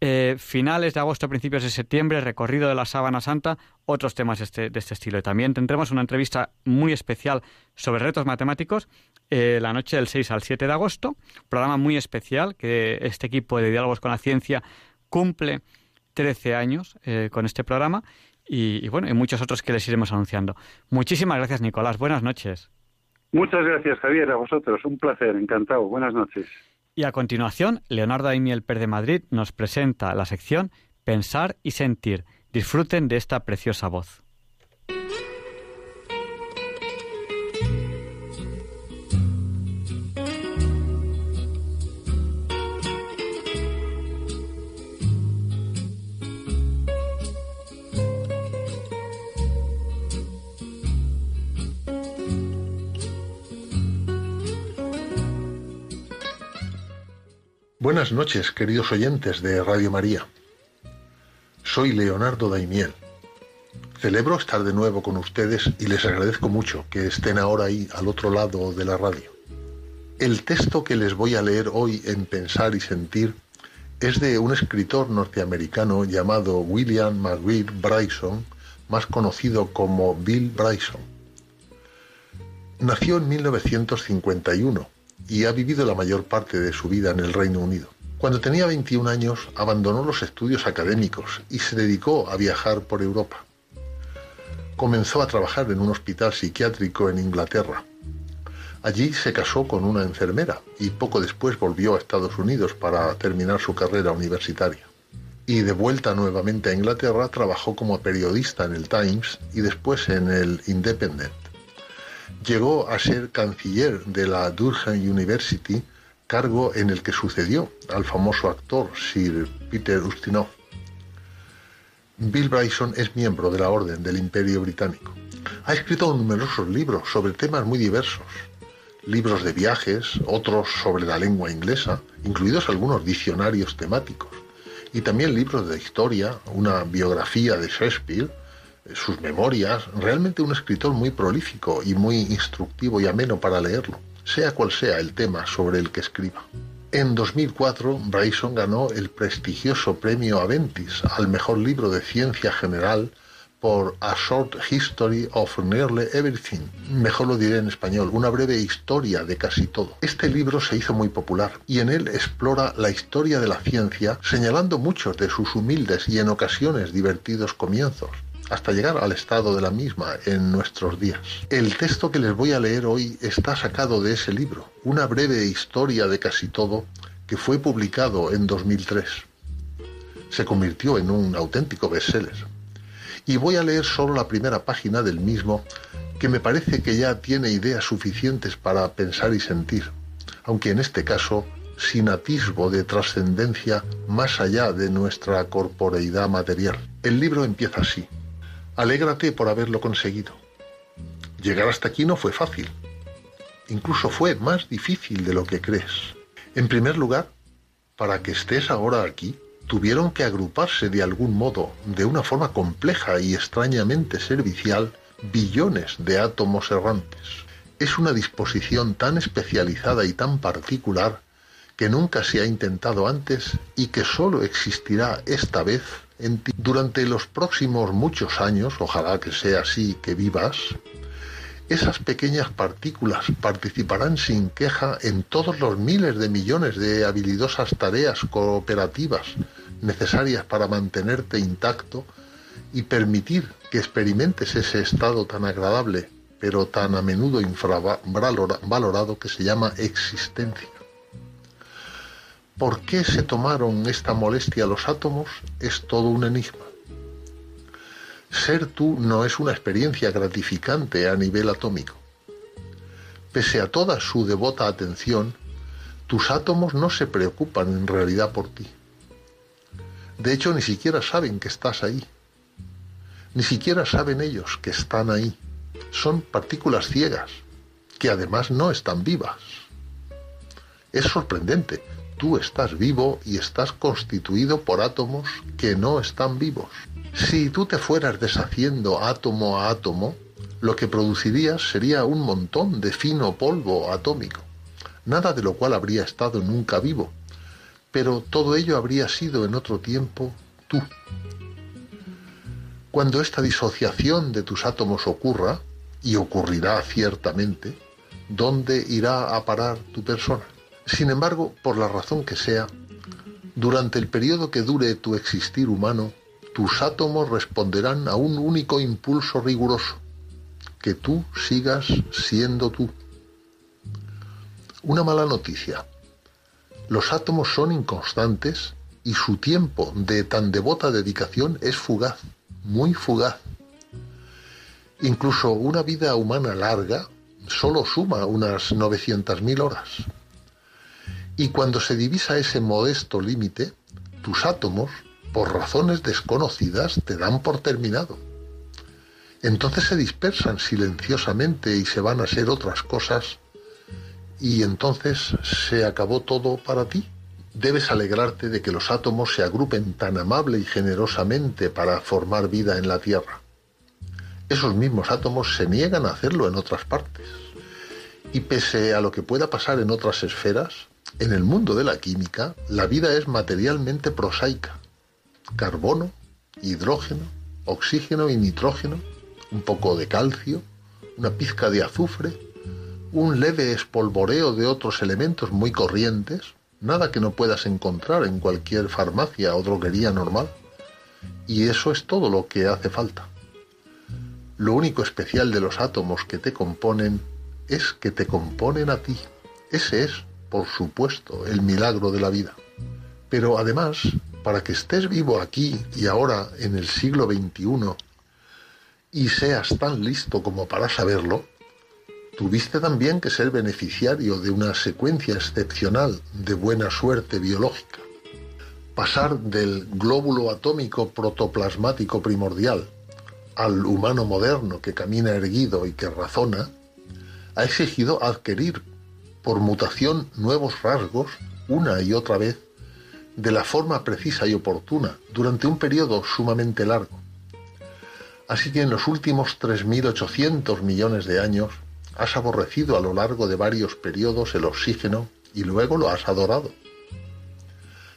eh, finales de agosto, principios de septiembre, recorrido de la Sábana Santa, otros temas este, de este estilo. Y también tendremos una entrevista muy especial sobre retos matemáticos eh, la noche del 6 al 7 de agosto, programa muy especial que este equipo de Diálogos con la Ciencia cumple 13 años eh, con este programa y, bueno, y muchos otros que les iremos anunciando. Muchísimas gracias, Nicolás. Buenas noches. Muchas gracias, Javier, a vosotros. Un placer, encantado. Buenas noches. Y a continuación, Leonardo Aimiel Per de Madrid nos presenta la sección Pensar y Sentir. Disfruten de esta preciosa voz. Buenas noches, queridos oyentes de Radio María. Soy Leonardo Daimiel. Celebro estar de nuevo con ustedes y les agradezco mucho que estén ahora ahí al otro lado de la radio. El texto que les voy a leer hoy en Pensar y Sentir es de un escritor norteamericano llamado William McGuire Bryson, más conocido como Bill Bryson. Nació en 1951 y ha vivido la mayor parte de su vida en el Reino Unido. Cuando tenía 21 años abandonó los estudios académicos y se dedicó a viajar por Europa. Comenzó a trabajar en un hospital psiquiátrico en Inglaterra. Allí se casó con una enfermera y poco después volvió a Estados Unidos para terminar su carrera universitaria. Y de vuelta nuevamente a Inglaterra trabajó como periodista en el Times y después en el Independent. Llegó a ser canciller de la Durham University, cargo en el que sucedió al famoso actor Sir Peter Ustinov. Bill Bryson es miembro de la Orden del Imperio Británico. Ha escrito numerosos libros sobre temas muy diversos. Libros de viajes, otros sobre la lengua inglesa, incluidos algunos diccionarios temáticos. Y también libros de historia, una biografía de Shakespeare, sus memorias, realmente un escritor muy prolífico y muy instructivo y ameno para leerlo, sea cual sea el tema sobre el que escriba. En 2004, Bryson ganó el prestigioso premio Aventis al mejor libro de ciencia general por A Short History of Nearly Everything. Mejor lo diré en español, una breve historia de casi todo. Este libro se hizo muy popular y en él explora la historia de la ciencia señalando muchos de sus humildes y en ocasiones divertidos comienzos hasta llegar al estado de la misma en nuestros días. El texto que les voy a leer hoy está sacado de ese libro, una breve historia de casi todo, que fue publicado en 2003. Se convirtió en un auténtico bestseller. Y voy a leer solo la primera página del mismo, que me parece que ya tiene ideas suficientes para pensar y sentir, aunque en este caso sin atisbo de trascendencia más allá de nuestra corporeidad material. El libro empieza así. Alégrate por haberlo conseguido. Llegar hasta aquí no fue fácil. Incluso fue más difícil de lo que crees. En primer lugar, para que estés ahora aquí, tuvieron que agruparse de algún modo, de una forma compleja y extrañamente servicial, billones de átomos errantes. Es una disposición tan especializada y tan particular que nunca se ha intentado antes y que sólo existirá esta vez Durante los próximos muchos años, ojalá que sea así que vivas, esas pequeñas partículas participarán sin queja en todos los miles de millones de habilidosas tareas cooperativas necesarias para mantenerte intacto y permitir que experimentes ese estado tan agradable, pero tan a menudo infravalorado que se llama existencia. ¿Por qué se tomaron esta molestia los átomos? Es todo un enigma. Ser tú no es una experiencia gratificante a nivel atómico. Pese a toda su devota atención, tus átomos no se preocupan en realidad por ti. De hecho, ni siquiera saben que estás ahí. Ni siquiera saben ellos que están ahí. Son partículas ciegas, que además no están vivas. Es sorprendente. Tú estás vivo y estás constituido por átomos que no están vivos. Si tú te fueras deshaciendo átomo a átomo, lo que producirías sería un montón de fino polvo atómico, nada de lo cual habría estado nunca vivo, pero todo ello habría sido en otro tiempo tú. Cuando esta disociación de tus átomos ocurra, y ocurrirá ciertamente, ¿dónde irá a parar tu persona? Sin embargo, por la razón que sea, durante el periodo que dure tu existir humano, tus átomos responderán a un único impulso riguroso, que tú sigas siendo tú. Una mala noticia. Los átomos son inconstantes y su tiempo de tan devota dedicación es fugaz, muy fugaz. Incluso una vida humana larga solo suma unas 900.000 horas. Y cuando se divisa ese modesto límite, tus átomos por razones desconocidas, te dan por terminado. Entonces se dispersan silenciosamente y se van a ser otras cosas y entonces se acabó todo para ti. Debes alegrarte de que los átomos se agrupen tan amable y generosamente para formar vida en la Tierra. Esos mismos átomos se niegan a hacerlo en otras partes. Y pese a lo que pueda pasar en otras esferas, en el mundo de la química, la vida es materialmente prosaica carbono, hidrógeno, oxígeno y nitrógeno, un poco de calcio, una pizca de azufre, un leve espolvoreo de otros elementos muy corrientes, nada que no puedas encontrar en cualquier farmacia o droguería normal. Y eso es todo lo que hace falta. Lo único especial de los átomos que te componen es que te componen a ti. Ese es, por supuesto, el milagro de la vida. Pero además, para que estés vivo aquí y ahora en el siglo XXI y seas tan listo como para saberlo, tuviste también que ser beneficiario de una secuencia excepcional de buena suerte biológica. Pasar del glóbulo atómico protoplasmático primordial al humano moderno que camina erguido y que razona, ha exigido adquirir por mutación nuevos rasgos una y otra vez de la forma precisa y oportuna durante un periodo sumamente largo. Así que en los últimos 3.800 millones de años has aborrecido a lo largo de varios periodos el oxígeno y luego lo has adorado.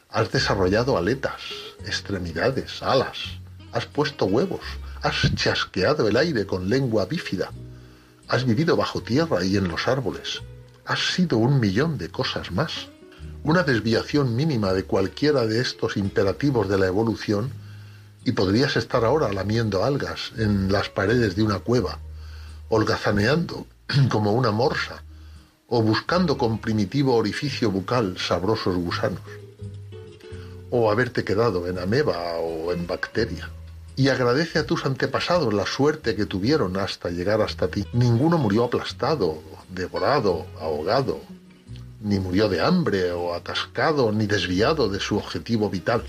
Has desarrollado aletas, extremidades, alas, has puesto huevos, has chasqueado el aire con lengua bífida, has vivido bajo tierra y en los árboles, has sido un millón de cosas más. Una desviación mínima de cualquiera de estos imperativos de la evolución y podrías estar ahora lamiendo algas en las paredes de una cueva, holgazaneando *clears throat* como una morsa, o buscando con primitivo orificio bucal sabrosos gusanos, o haberte quedado en ameba o en bacteria. y agradece a tus antepasados la suerte que tuvieron hasta llegar hasta ti. Ninguno murió aplastado, devorado, ahogado, ni murió de hambre o atascado, ni desviado de su objetivo vital,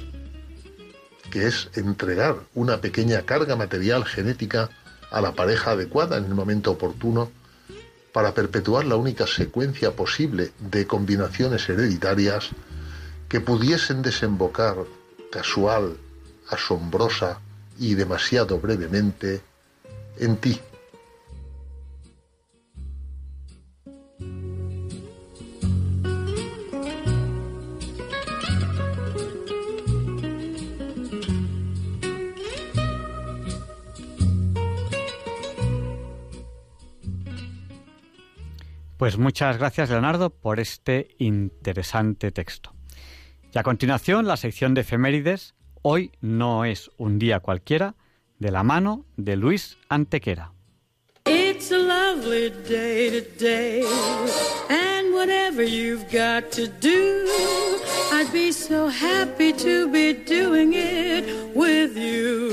que es entregar una pequeña carga material genética a la pareja adecuada en el momento oportuno para perpetuar la única secuencia posible de combinaciones hereditarias que pudiesen desembocar casual, asombrosa y demasiado brevemente en ti. Pues muchas gracias, Leonardo, por este interesante texto. Y a continuación, la sección de efemérides. Hoy no es un día cualquiera, de la mano de Luis Antequera. It's a lovely day today, and whatever you've got to do, I'd be so happy to be doing it with you.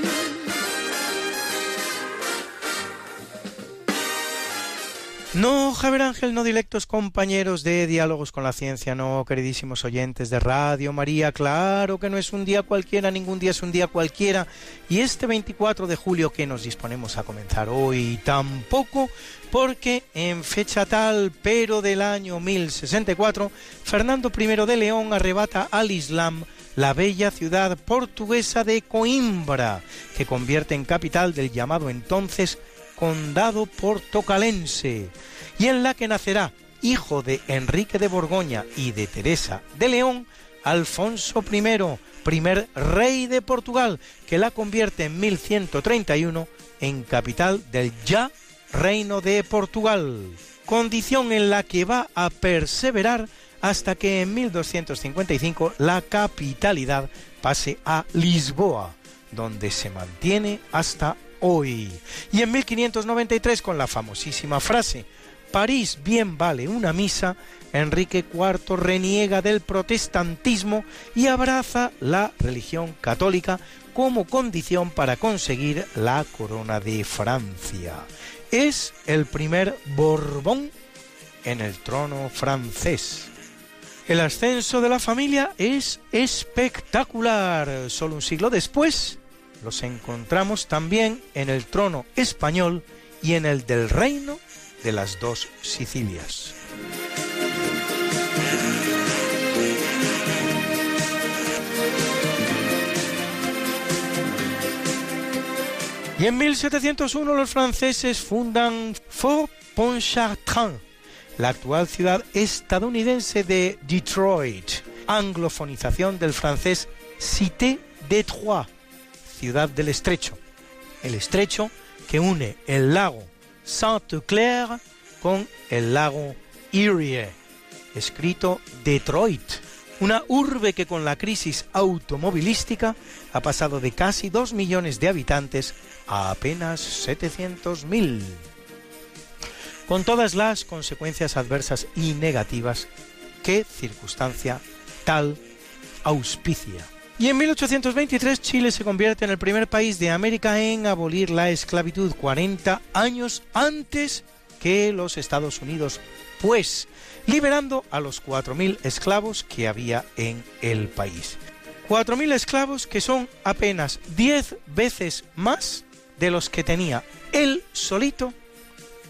No, Javier Ángel, no directos compañeros de Diálogos con la Ciencia, no, queridísimos oyentes de Radio María, claro que no es un día cualquiera, ningún día es un día cualquiera, y este 24 de julio que nos disponemos a comenzar hoy tampoco, porque en fecha tal, pero del año 1064, Fernando I de León arrebata al Islam la bella ciudad portuguesa de Coimbra, que convierte en capital del llamado entonces condado portocalense, y en la que nacerá, hijo de Enrique de Borgoña y de Teresa de León, Alfonso I, primer rey de Portugal, que la convierte en 1131 en capital del ya Reino de Portugal, condición en la que va a perseverar hasta que en 1255 la capitalidad pase a Lisboa, donde se mantiene hasta hoy. Y en 1593, con la famosísima frase, París bien vale una misa, Enrique IV reniega del protestantismo y abraza la religión católica como condición para conseguir la corona de Francia. Es el primer Borbón en el trono francés. El ascenso de la familia es espectacular. Solo un siglo después, los encontramos también en el trono español y en el del reino de las dos Sicilias. Y en 1701 los franceses fundan Fort Pontchartrain, la actual ciudad estadounidense de Detroit, anglofonización del francés Cité Detroit, ciudad del estrecho. El estrecho que une el lago Sainte-Claire con el lago Erie, escrito Detroit, una urbe que con la crisis automovilística ha pasado de casi 2 millones de habitantes a apenas 700.000, con todas las consecuencias adversas y negativas que circunstancia tal auspicia. Y en 1823 Chile se convierte en el primer país de América en abolir la esclavitud 40 años antes que los Estados Unidos, pues liberando a los 4.000 esclavos que había en el país. 4.000 esclavos que son apenas 10 veces más de los que tenía él solito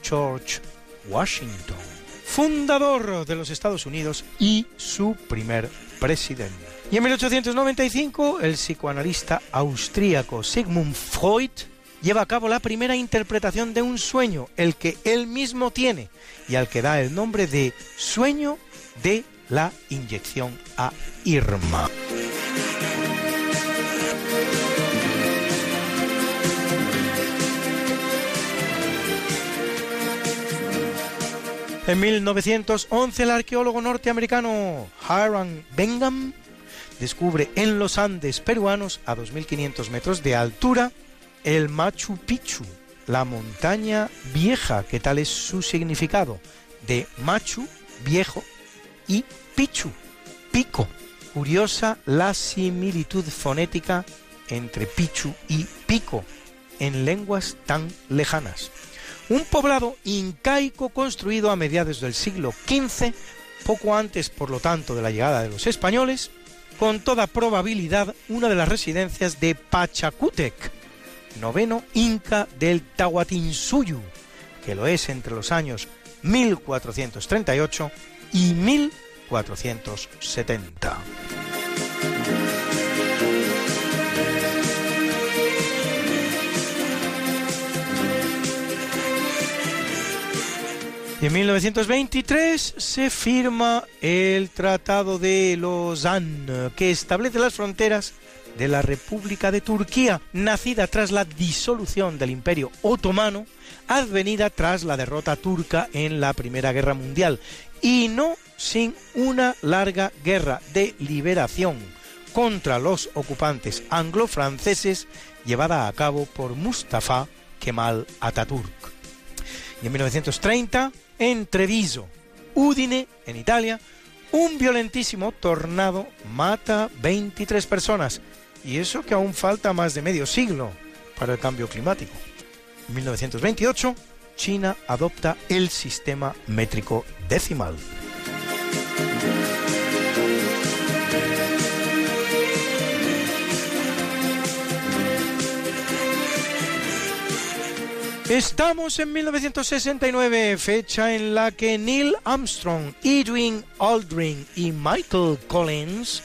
George Washington, fundador de los Estados Unidos y su primer presidente. Y en 1895, el psicoanalista austríaco Sigmund Freud lleva a cabo la primera interpretación de un sueño, el que él mismo tiene, y al que da el nombre de sueño de la inyección a Irma. En 1911 el arqueólogo norteamericano Hiram Bingham descubre en los Andes peruanos a 2.500 metros de altura el Machu Picchu, la montaña vieja, que tal es su significado, de Machu, viejo, y Picchu, pico. Curiosa la similitud fonética entre Pichu y Pico en lenguas tan lejanas. Un poblado incaico construido a mediados del siglo XV, poco antes por lo tanto de la llegada de los españoles, con toda probabilidad una de las residencias de Pachacútec, noveno inca del Tahuatinsuyu, que lo es entre los años 1438 y 1470. En 1923 se firma el Tratado de Lausanne, que establece las fronteras de la República de Turquía, nacida tras la disolución del Imperio Otomano, advenida tras la derrota turca en la Primera Guerra Mundial, y no sin una larga guerra de liberación contra los ocupantes anglo-franceses llevada a cabo por Mustafa Kemal Atatürk. Y en 1930 en Treviso, Udine, en Italia, un violentísimo tornado mata 23 personas, y eso que aún falta más de medio siglo para el cambio climático. En 1928, China adopta el sistema métrico decimal. Estamos en 1969, fecha en la que Neil Armstrong, Edwin Aldrin y Michael Collins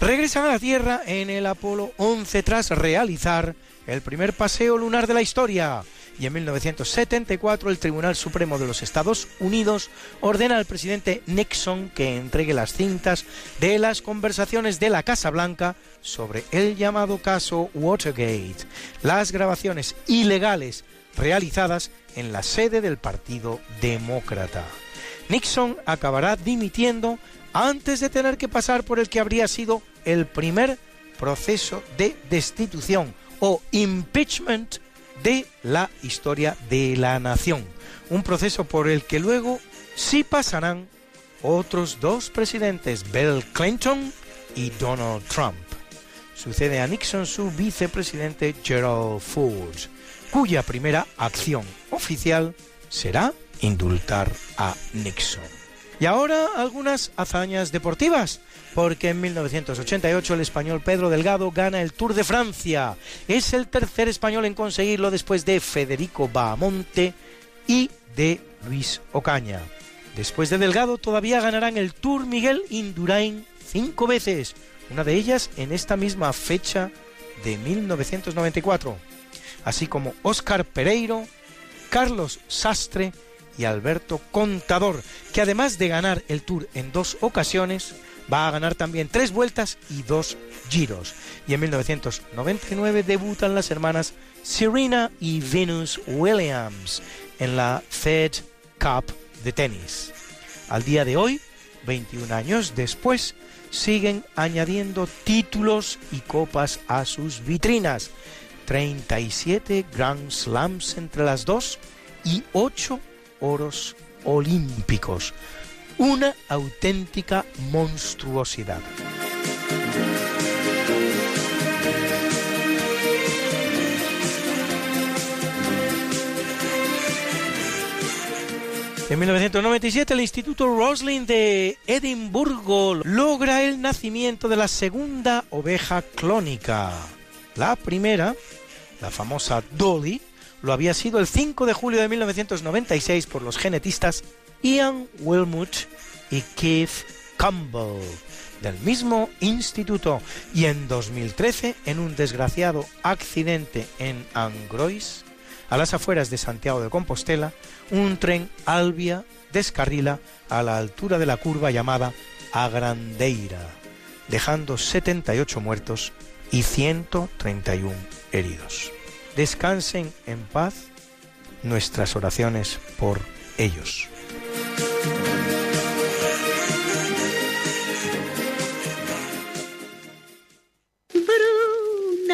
regresan a la Tierra en el Apolo 11 tras realizar el primer paseo lunar de la historia. Y en 1974 el Tribunal Supremo de los Estados Unidos ordena al presidente Nixon que entregue las cintas de las conversaciones de la Casa Blanca sobre el llamado caso Watergate, las grabaciones ilegales realizadas en la sede del Partido Demócrata. Nixon acabará dimitiendo antes de tener que pasar por el que habría sido el primer proceso de destitución o impeachment de la historia de la nación. Un proceso por el que luego sí pasarán otros dos presidentes, Bill Clinton y Donald Trump. Sucede a Nixon su vicepresidente Gerald Ford cuya primera acción oficial será indultar a Nixon. Y ahora algunas hazañas deportivas, porque en 1988 el español Pedro Delgado gana el Tour de Francia. Es el tercer español en conseguirlo después de Federico Bahamonte y de Luis Ocaña. Después de Delgado todavía ganarán el Tour Miguel Indurain cinco veces, una de ellas en esta misma fecha de 1994 así como Óscar Pereiro, Carlos Sastre y Alberto Contador, que además de ganar el Tour en dos ocasiones, va a ganar también tres vueltas y dos giros. Y en 1999 debutan las hermanas Serena y Venus Williams en la Fed Cup de tenis. Al día de hoy, 21 años después, siguen añadiendo títulos y copas a sus vitrinas. 37 Grand Slams entre las dos y 8 oros olímpicos. Una auténtica monstruosidad. En 1997 el Instituto Roslin de Edimburgo logra el nacimiento de la segunda oveja clónica. La primera la famosa Dolly, lo había sido el 5 de julio de 1996 por los genetistas Ian Wilmut y Keith Campbell del mismo instituto. Y en 2013 en un desgraciado accidente en Angrois, a las afueras de Santiago de Compostela, un tren Albia descarrila a la altura de la curva llamada Agrandeira, dejando 78 muertos y 131 heridos. Descansen en paz nuestras oraciones por ellos.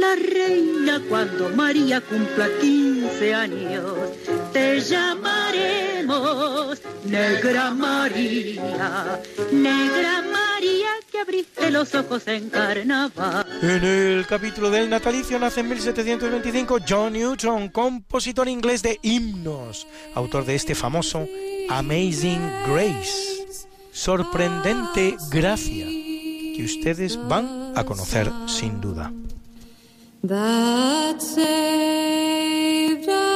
la reina cuando María cumpla 15 años. Te llamaremos Negra María, Negra María que abriste los ojos en carnaval. En el capítulo del natalicio nace en 1725 John Newton, compositor inglés de himnos, autor de este famoso Amazing Grace, sorprendente gracia, que ustedes van a conocer sin duda. That saved a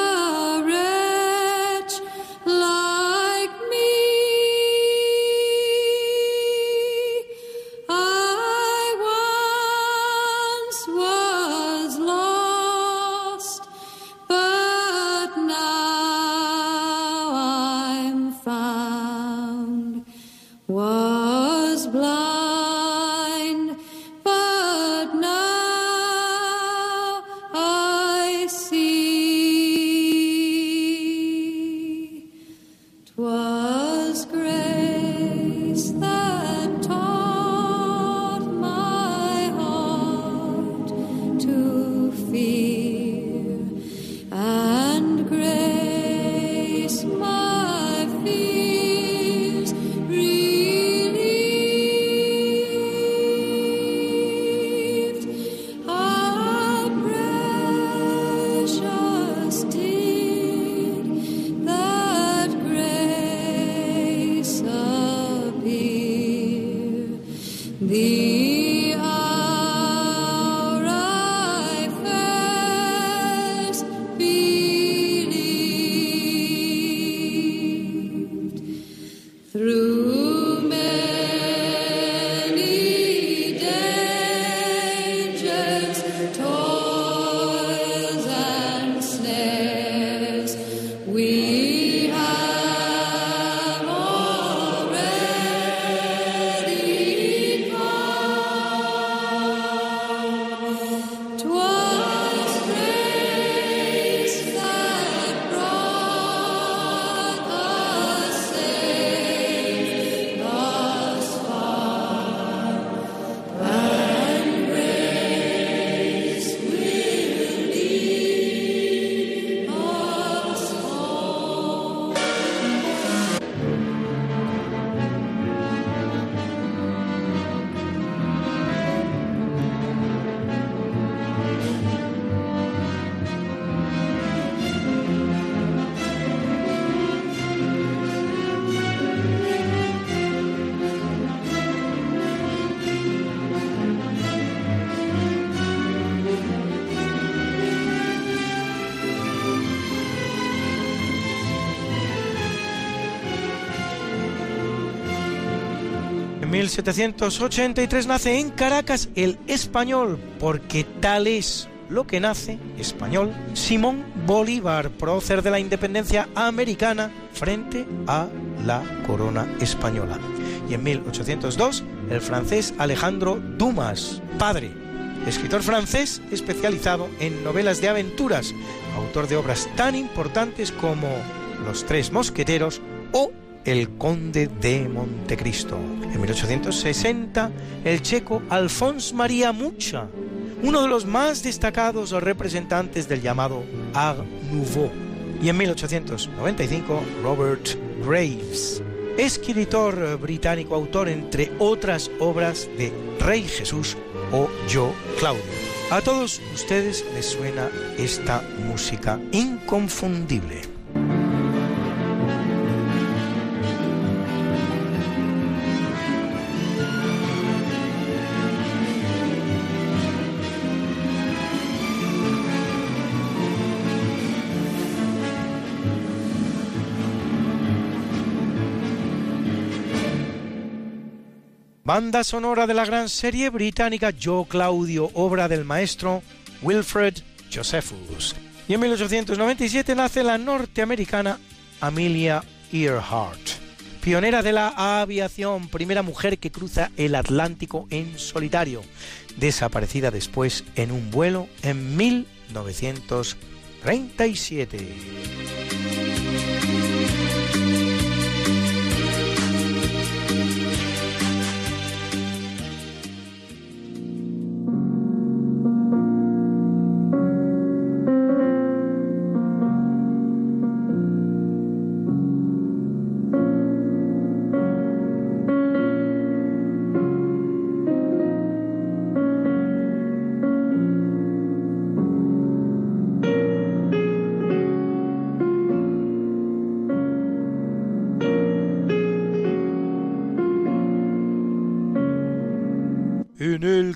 through 1783 nace en Caracas el español, porque tal es lo que nace español Simón Bolívar, prócer de la independencia americana frente a la corona española. Y en 1802 el francés Alejandro Dumas, padre, escritor francés especializado en novelas de aventuras, autor de obras tan importantes como Los Tres Mosqueteros El Conde de Montecristo. En 1860, el checo Alphonse María Mucha, uno de los más destacados representantes del llamado Art Nouveau. Y en 1895, Robert Graves, escritor británico, autor, entre otras obras, de Rey Jesús o Yo Claudio. A todos ustedes les suena esta música inconfundible. Banda sonora de la gran serie británica Yo Claudio, obra del maestro Wilfred Josephus. Y en 1897 nace la norteamericana Amelia Earhart, pionera de la aviación, primera mujer que cruza el Atlántico en solitario, desaparecida después en un vuelo en 1937.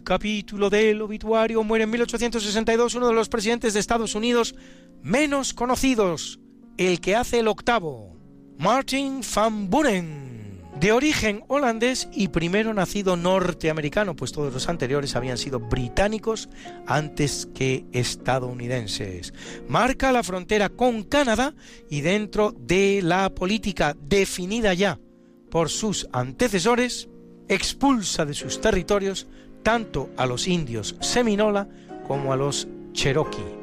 Capítulo del obituario muere en 1862 uno de los presidentes de Estados Unidos menos conocidos, el que hace el octavo, Martin Van Buren. De origen holandés y primero nacido norteamericano, pues todos los anteriores habían sido británicos antes que estadounidenses. Marca la frontera con Canadá y dentro de la política definida ya por sus antecesores, expulsa de sus territorios tanto a los indios seminola como a los cherokee.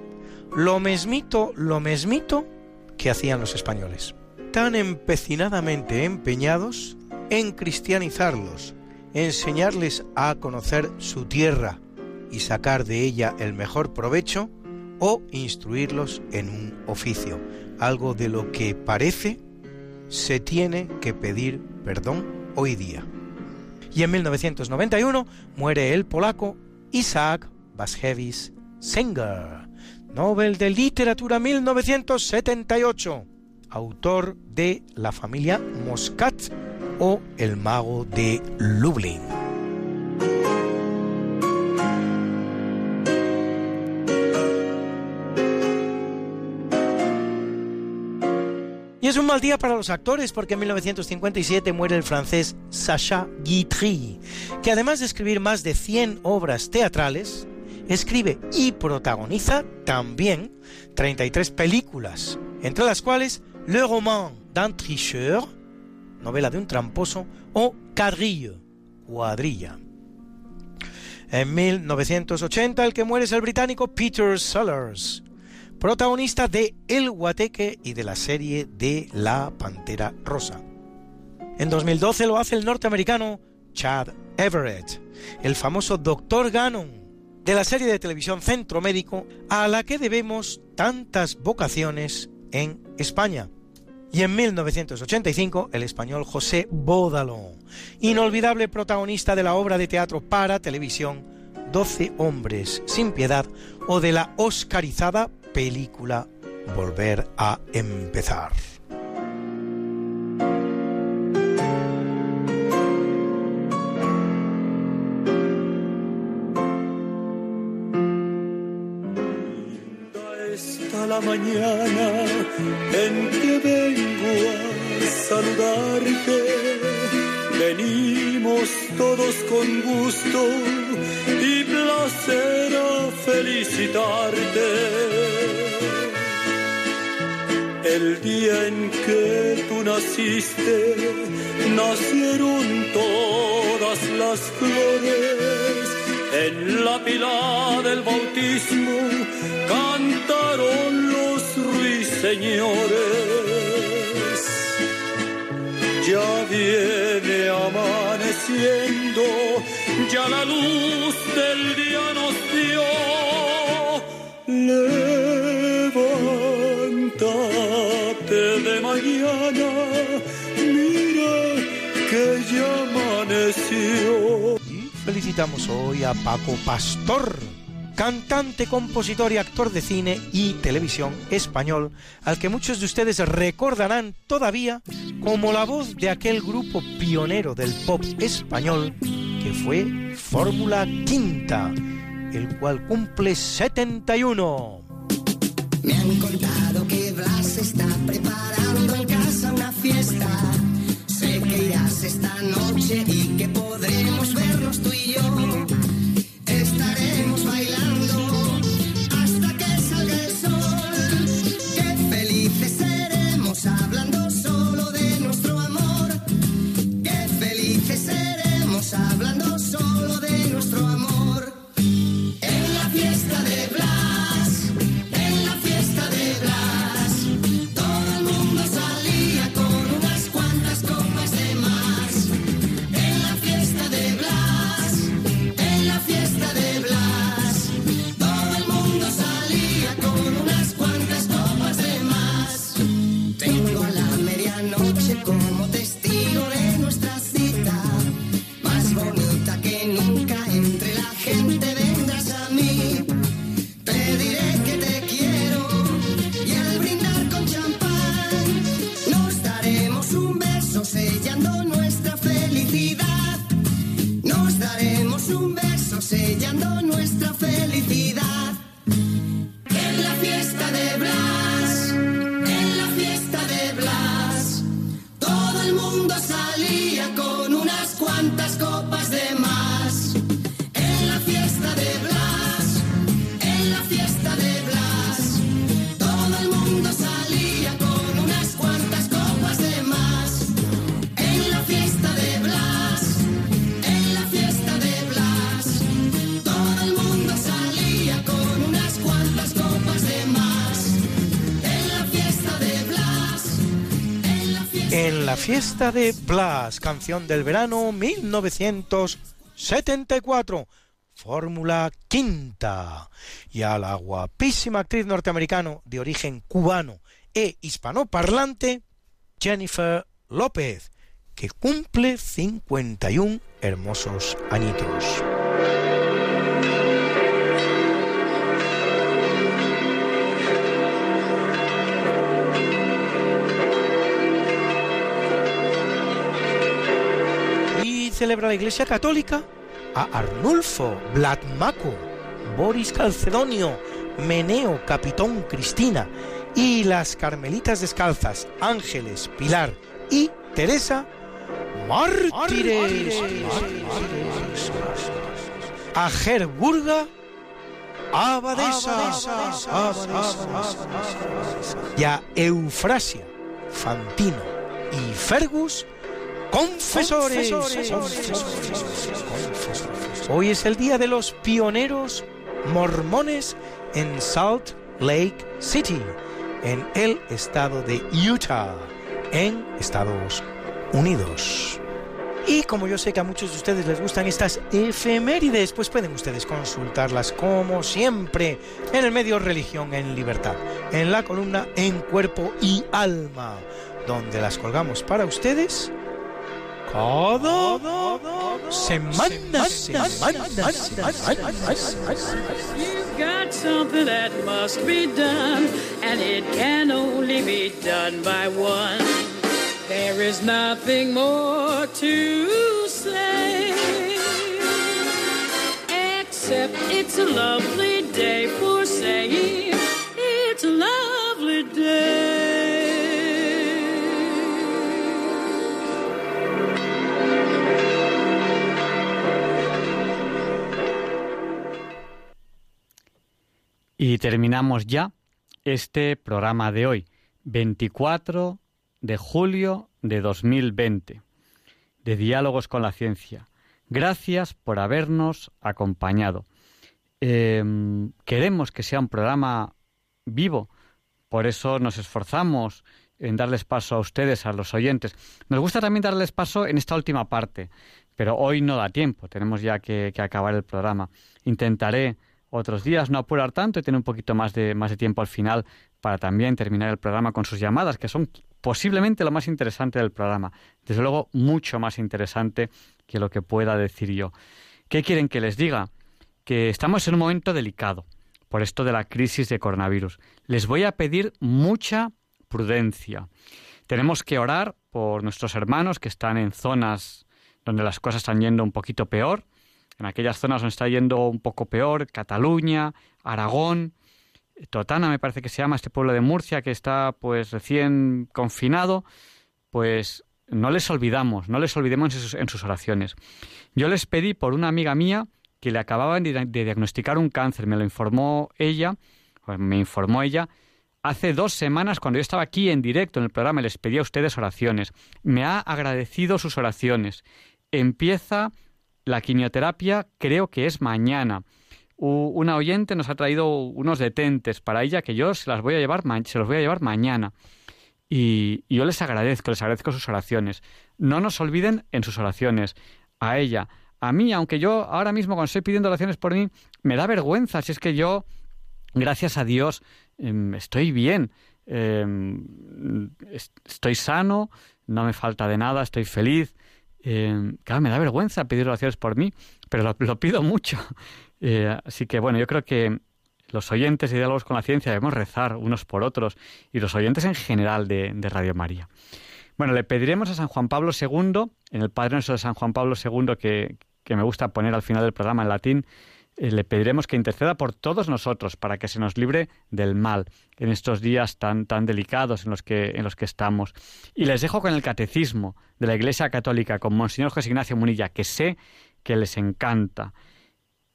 Lo mesmito, lo mesmito que hacían los españoles. Tan empecinadamente empeñados en cristianizarlos, enseñarles a conocer su tierra y sacar de ella el mejor provecho, o instruirlos en un oficio, algo de lo que parece se tiene que pedir perdón hoy día y en 1991 muere el polaco Isaac Bashevis Singer, Nobel de Literatura 1978, autor de La familia Moscat o El mago de Lublin. Es un mal día para los actores porque en 1957 muere el francés Sacha Guitry, que además de escribir más de 100 obras teatrales, escribe y protagoniza también 33 películas, entre las cuales Le roman d'un tricheur, novela de un tramposo, o Quadrille, cuadrilla. En 1980 el que muere es el británico Peter Sellers, protagonista de El Guateque y de la serie de La Pantera Rosa. En 2012 lo hace el norteamericano Chad Everett, el famoso Dr. Gannon de la serie de televisión Centro Médico a la que debemos tantas vocaciones en España. Y en 1985 el español José Bódalo, inolvidable protagonista de la obra de teatro para televisión 12 hombres sin piedad o de la oscarizada película Volver a empezar. la mañana en que vengo a saludarte. Venimos todos con gusto y placer a felicitarte. El día en que tú naciste, nacieron todas las flores. En la pila del bautismo cantaron los ruiseñores. Ya viene ya la luz del día nos dio. Levántate de mañana, mira que ya amaneció. Felicitamos hoy a Paco Pastor, cantante, compositor y actor de cine y televisión español, al que muchos de ustedes recordarán todavía como la voz de aquel grupo pionero del pop español que fue Fórmula Quinta, el cual cumple 71. Me han contado que Blas está preparando en casa una fiesta. Sé que y que podremos fiesta de Blas, canción del verano 1974, Fórmula Quinta. Y a la guapísima actriz norteamericano de origen cubano e hispanoparlante, Jennifer López, que cumple 51 hermosos añitos. Celebra la Iglesia Católica a Arnulfo, Blatmaco, Boris Calcedonio, Meneo, Capitón Cristina y las Carmelitas Descalzas, Ángeles, Pilar y Teresa, mártires. A Gerburga, abadesa, y a Eufrasia, Fantino y Fergus, confesores. Hoy es el día de los pioneros mormones en Salt Lake City, en el estado de Utah, en Estados Unidos. Y como yo sé que a muchos de ustedes les gustan estas efemérides, pues pueden ustedes consultarlas como siempre en el medio Religión en Libertad, en la columna En Cuerpo y Alma, donde las colgamos para ustedes cada semana, semana, You've got something that must be done, and it can only be done by one. There is nothing more to say, except it's a lovely day for Y terminamos ya este programa de hoy, 24 de julio de 2020, de Diálogos con la Ciencia. Gracias por habernos acompañado. Eh, queremos que sea un programa vivo, por eso nos esforzamos en darles paso a ustedes, a los oyentes. Nos gusta también darles paso en esta última parte, pero hoy no da tiempo, tenemos ya que, que acabar el programa. Intentaré otros días no apurar tanto y tener un poquito más de, más de tiempo al final para también terminar el programa con sus llamadas, que son posiblemente lo más interesante del programa. Desde luego, mucho más interesante que lo que pueda decir yo. ¿Qué quieren que les diga? Que estamos en un momento delicado por esto de la crisis de coronavirus. Les voy a pedir mucha prudencia. Tenemos que orar por nuestros hermanos que están en zonas donde las cosas están yendo un poquito peor, en aquellas zonas donde está yendo un poco peor, Cataluña, Aragón, Totana me parece que se llama este pueblo de Murcia que está pues recién confinado, pues no les olvidamos, no les olvidemos en sus, en sus oraciones. Yo les pedí por una amiga mía que le acababan de, diagnosticar un cáncer, me lo informó ella, pues me informó ella, hace dos semanas cuando yo estaba aquí en directo en el programa les pedí a ustedes oraciones. Me ha agradecido sus oraciones. Empieza la quimioterapia, creo que es mañana. Una oyente nos ha traído unos detentes para ella que yo se las voy a llevar, se los voy a llevar mañana. Y, yo les agradezco, les agradezco sus oraciones. No nos olviden en sus oraciones. A ella, a mí, aunque yo ahora mismo cuando estoy pidiendo oraciones por mí, me da vergüenza. Si es que yo, gracias a Dios, em, estoy bien. em, es- estoy sano, no me falta de nada, estoy feliz. Em, claro, me da vergüenza pedir oraciones por mí, pero lo, pido mucho. *laughs* Eh, así que bueno, yo creo que los oyentes de Diálogos con la Ciencia debemos rezar unos por otros y los oyentes en general de, de Radio María. Bueno, le pediremos a San Juan Pablo II, en el Padre Nuestro de San Juan Pablo II, que, que me gusta poner al final del programa en latín, eh, le pediremos que interceda por todos nosotros para que se nos libre del mal en estos días tan, tan delicados en los, que, en los que estamos. Y les dejo con el catecismo de la Iglesia Católica, con Monseñor José Ignacio Munilla, que sé que les encanta.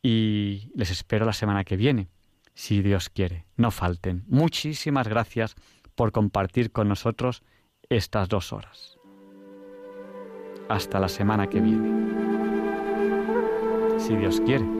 Y les espero la semana que viene, si Dios quiere. No falten. Muchísimas gracias por compartir con nosotros estas dos horas. Hasta la semana que viene. Si Dios quiere.